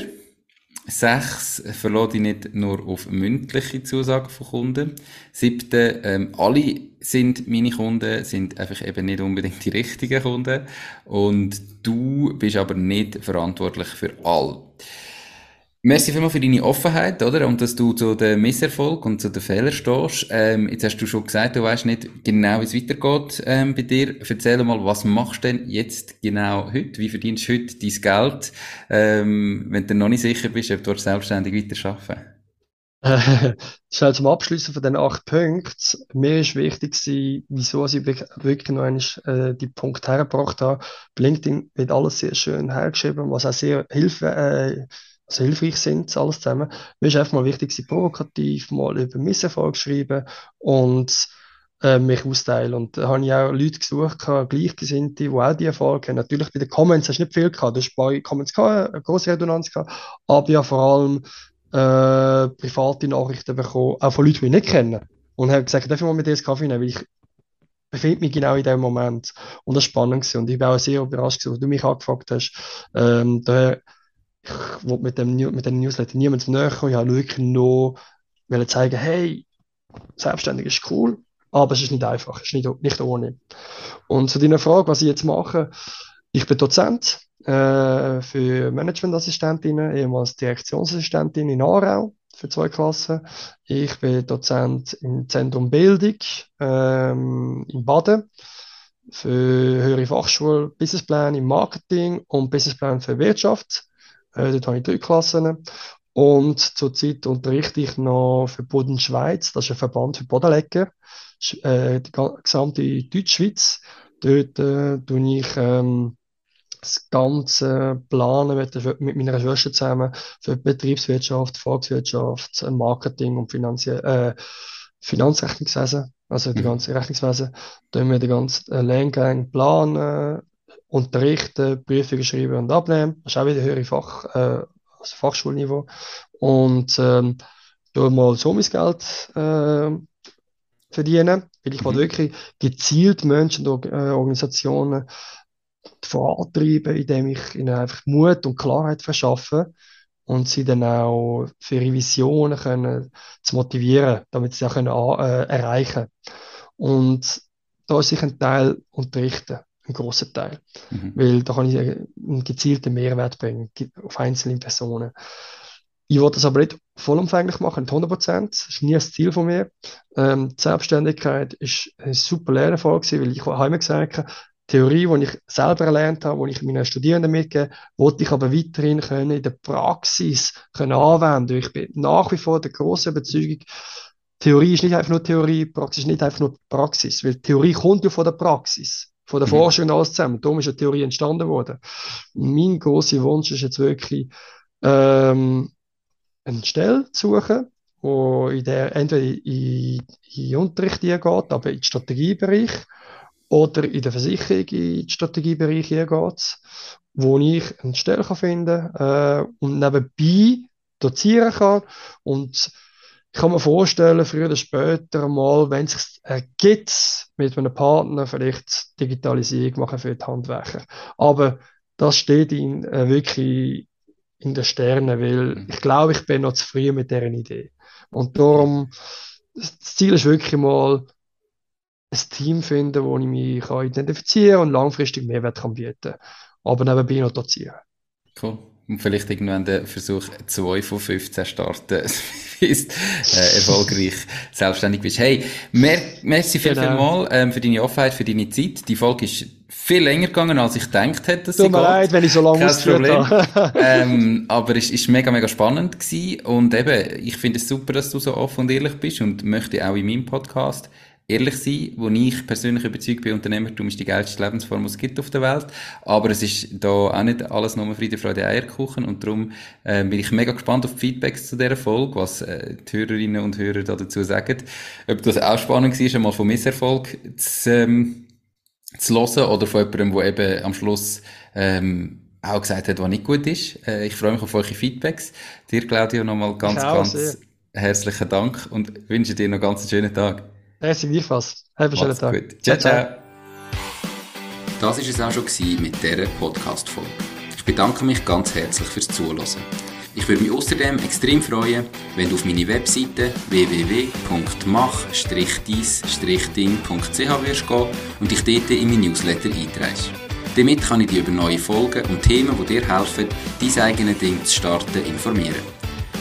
Speaker 1: Sechs, verlor dich nicht nur auf mündliche Zusagen von Kunden. Siebte, ähm, alle sind meine Kunden, sind einfach eben nicht unbedingt die richtigen Kunden. Und du bist aber nicht verantwortlich für all. Merci vielmals für deine Offenheit, oder? Und dass du zu dem Misserfolg und zu den Fehlern stehst. Ähm, jetzt hast du schon gesagt, du weißt nicht genau, wie es weitergeht ähm, bei dir. Erzähl mal, was machst du denn jetzt genau heute? Wie verdienst du heute dein Geld, ähm, wenn du noch nicht sicher bist, ob du selbstständig weiterarbeiten
Speaker 2: äh, Schnell zum Abschließen von den acht Punkten. Mir ist wichtig wieso ich wirklich noch einmal, äh, die Punkte hergebracht habe. LinkedIn wird alles sehr schön hergeschrieben, was auch sehr hilfe, äh, also hilfreich sind, alles zusammen. Mir ist einfach mal wichtig, sie provokativ mal über Misserfolg schreiben und äh, mich austeilen. Und da habe ich auch Leute gesucht, Gleichgesinnte, die auch die Erfolge haben. Natürlich bei den Comments hast du nicht viel gehabt, du hast bei Comments gehabt, eine große Redundanz gehabt, aber ja vor allem äh, private Nachrichten bekommen, auch von Leuten, die ich nicht kenne. Und habe gesagt, darf ich mal mit dir einen Kaffee nehmen, weil ich befinde mich genau in dem Moment. Und das war spannend gewesen. Und ich bin auch sehr überrascht als du mich angefragt hast. Ähm, daher, ich wollte mit dem, mit dem Newsletter niemandem näher kommen. Ich wollte wirklich nur zeigen, hey, selbstständig ist cool, aber es ist nicht einfach, es ist nicht, nicht ohne. Und zu deiner Frage, was ich jetzt mache, ich bin Dozent äh, für Managementassistentinnen, ehemals Direktionsassistentin in Aarau für zwei Klassen. Ich bin Dozent im Zentrum Bildung ähm, in Baden für höhere Fachschule, Businessplan im Marketing und Businessplan für Wirtschaft. Äh, dort habe ich drei Klassen. Und zurzeit unterrichte ich noch für Boden Schweiz, das ist ein Verband für Bodenleger, äh, die gesamte Deutschschweiz. Dort äh, tue ich ähm, das Ganze planen mit, mit meiner Schwester zusammen für Betriebswirtschaft, Volkswirtschaft, Marketing und Finanzie äh, Finanzrechnungswesen, also die mhm. ganze Rechnungswesen. Da wir den ganzen äh, Lehrgang planen, unterrichten, Prüfungen schreiben und abnehmen. Das ist auch wieder höhere Fach, äh, also Fachschulniveau. Und ähm, da mal so mein Geld äh, verdienen, weil ich mhm. wirklich gezielt Menschen und äh, Organisationen vorantreiben, indem ich ihnen einfach Mut und Klarheit verschaffe und sie dann auch für ihre Visionen können zu motivieren, damit sie auch können, äh, erreichen Und da ist sich ein Teil unterrichten, ein großer Teil, mhm. weil da kann ich einen gezielten Mehrwert bringen auf einzelne Personen. Ich wollte das aber nicht vollumfänglich machen, nicht 100 Prozent. Das ist nie das Ziel von mir. Ähm, die Selbstständigkeit ist ein super Lernerfolg weil ich habe immer gesagt, Theorie, die ich selber erlernt habe, die ich meinen Studierenden mitgebe, wollte ich aber weiterhin können in der Praxis können anwenden. Ich bin nach wie vor der großen Überzeugung, Theorie ist nicht einfach nur Theorie, Praxis ist nicht einfach nur Praxis, weil Theorie kommt ja von der Praxis, von der mhm. Forschung und alles zusammen. Darum ist ja Theorie entstanden worden. Und mein großer Wunsch ist jetzt wirklich, ähm, eine Stelle zu suchen, wo in der entweder in, in Unterricht geht, aber im Strategiebereich, oder in der Versicherung, in den Strategiebereich geht wo ich eine Stelle kann finden kann äh, und nebenbei dozieren kann. Und ich kann mir vorstellen, früher oder später mal, wenn es sich ergibt, mit einem Partner vielleicht Digitalisierung machen für die Handwerker. Aber das steht in, äh, wirklich in den Sternen, weil mhm. ich glaube, ich bin noch zu früh mit deren Idee. Und darum, das Ziel ist wirklich mal, ein Team finden, wo ich mich kann identifizieren und langfristig Mehrwert kann bieten Aber nebenbei noch dozieren.
Speaker 1: Cool. Und vielleicht irgendwann der Versuch 2 von 15 starten, bis äh, erfolgreich selbstständig bist. Hey, mer merci viel, genau. vielmal ähm, für deine Offenheit, für deine Zeit. Die Folge ist viel länger gegangen, als ich gedacht hätte.
Speaker 2: Tut mir leid, wenn ich so lange
Speaker 1: habe. ähm, aber es ist mega, mega spannend gewesen. Und eben, ich finde es super, dass du so offen und ehrlich bist und möchte auch in meinem Podcast ehrlich sein, wo ich persönlich überzeugt bin, Unternehmertum ist die geilste Lebensform, die es gibt auf der Welt. Aber es ist da auch nicht alles nur Friede, Freude, Eierkuchen. Und darum äh, bin ich mega gespannt auf die Feedbacks zu dieser Folge, was äh, die Hörerinnen und Hörer da dazu sagen. Ob das auch spannend war, einmal von Misserfolg zu, ähm, zu hören oder von jemandem, der eben am Schluss ähm, auch gesagt hat, was nicht gut ist. Äh, ich freue mich auf eure Feedbacks. Dir, Claudio, nochmal ganz, ganz herzlichen Dank und wünsche dir noch einen ganz schönen Tag.
Speaker 2: Merci gleichfalls. Einen schönen Tag.
Speaker 1: Gut. Ciao, ciao. Das war es auch schon mit dieser Podcast-Folge. Ich bedanke mich ganz herzlich fürs Zuhören. Ich würde mich außerdem extrem freuen, wenn du auf meine Webseite www.mach-dies-ding.ch wirst gehen und dich dort in mein Newsletter einträgst. Damit kann ich dich über neue Folgen und Themen, die dir helfen, dein eigenes Ding zu starten, informieren.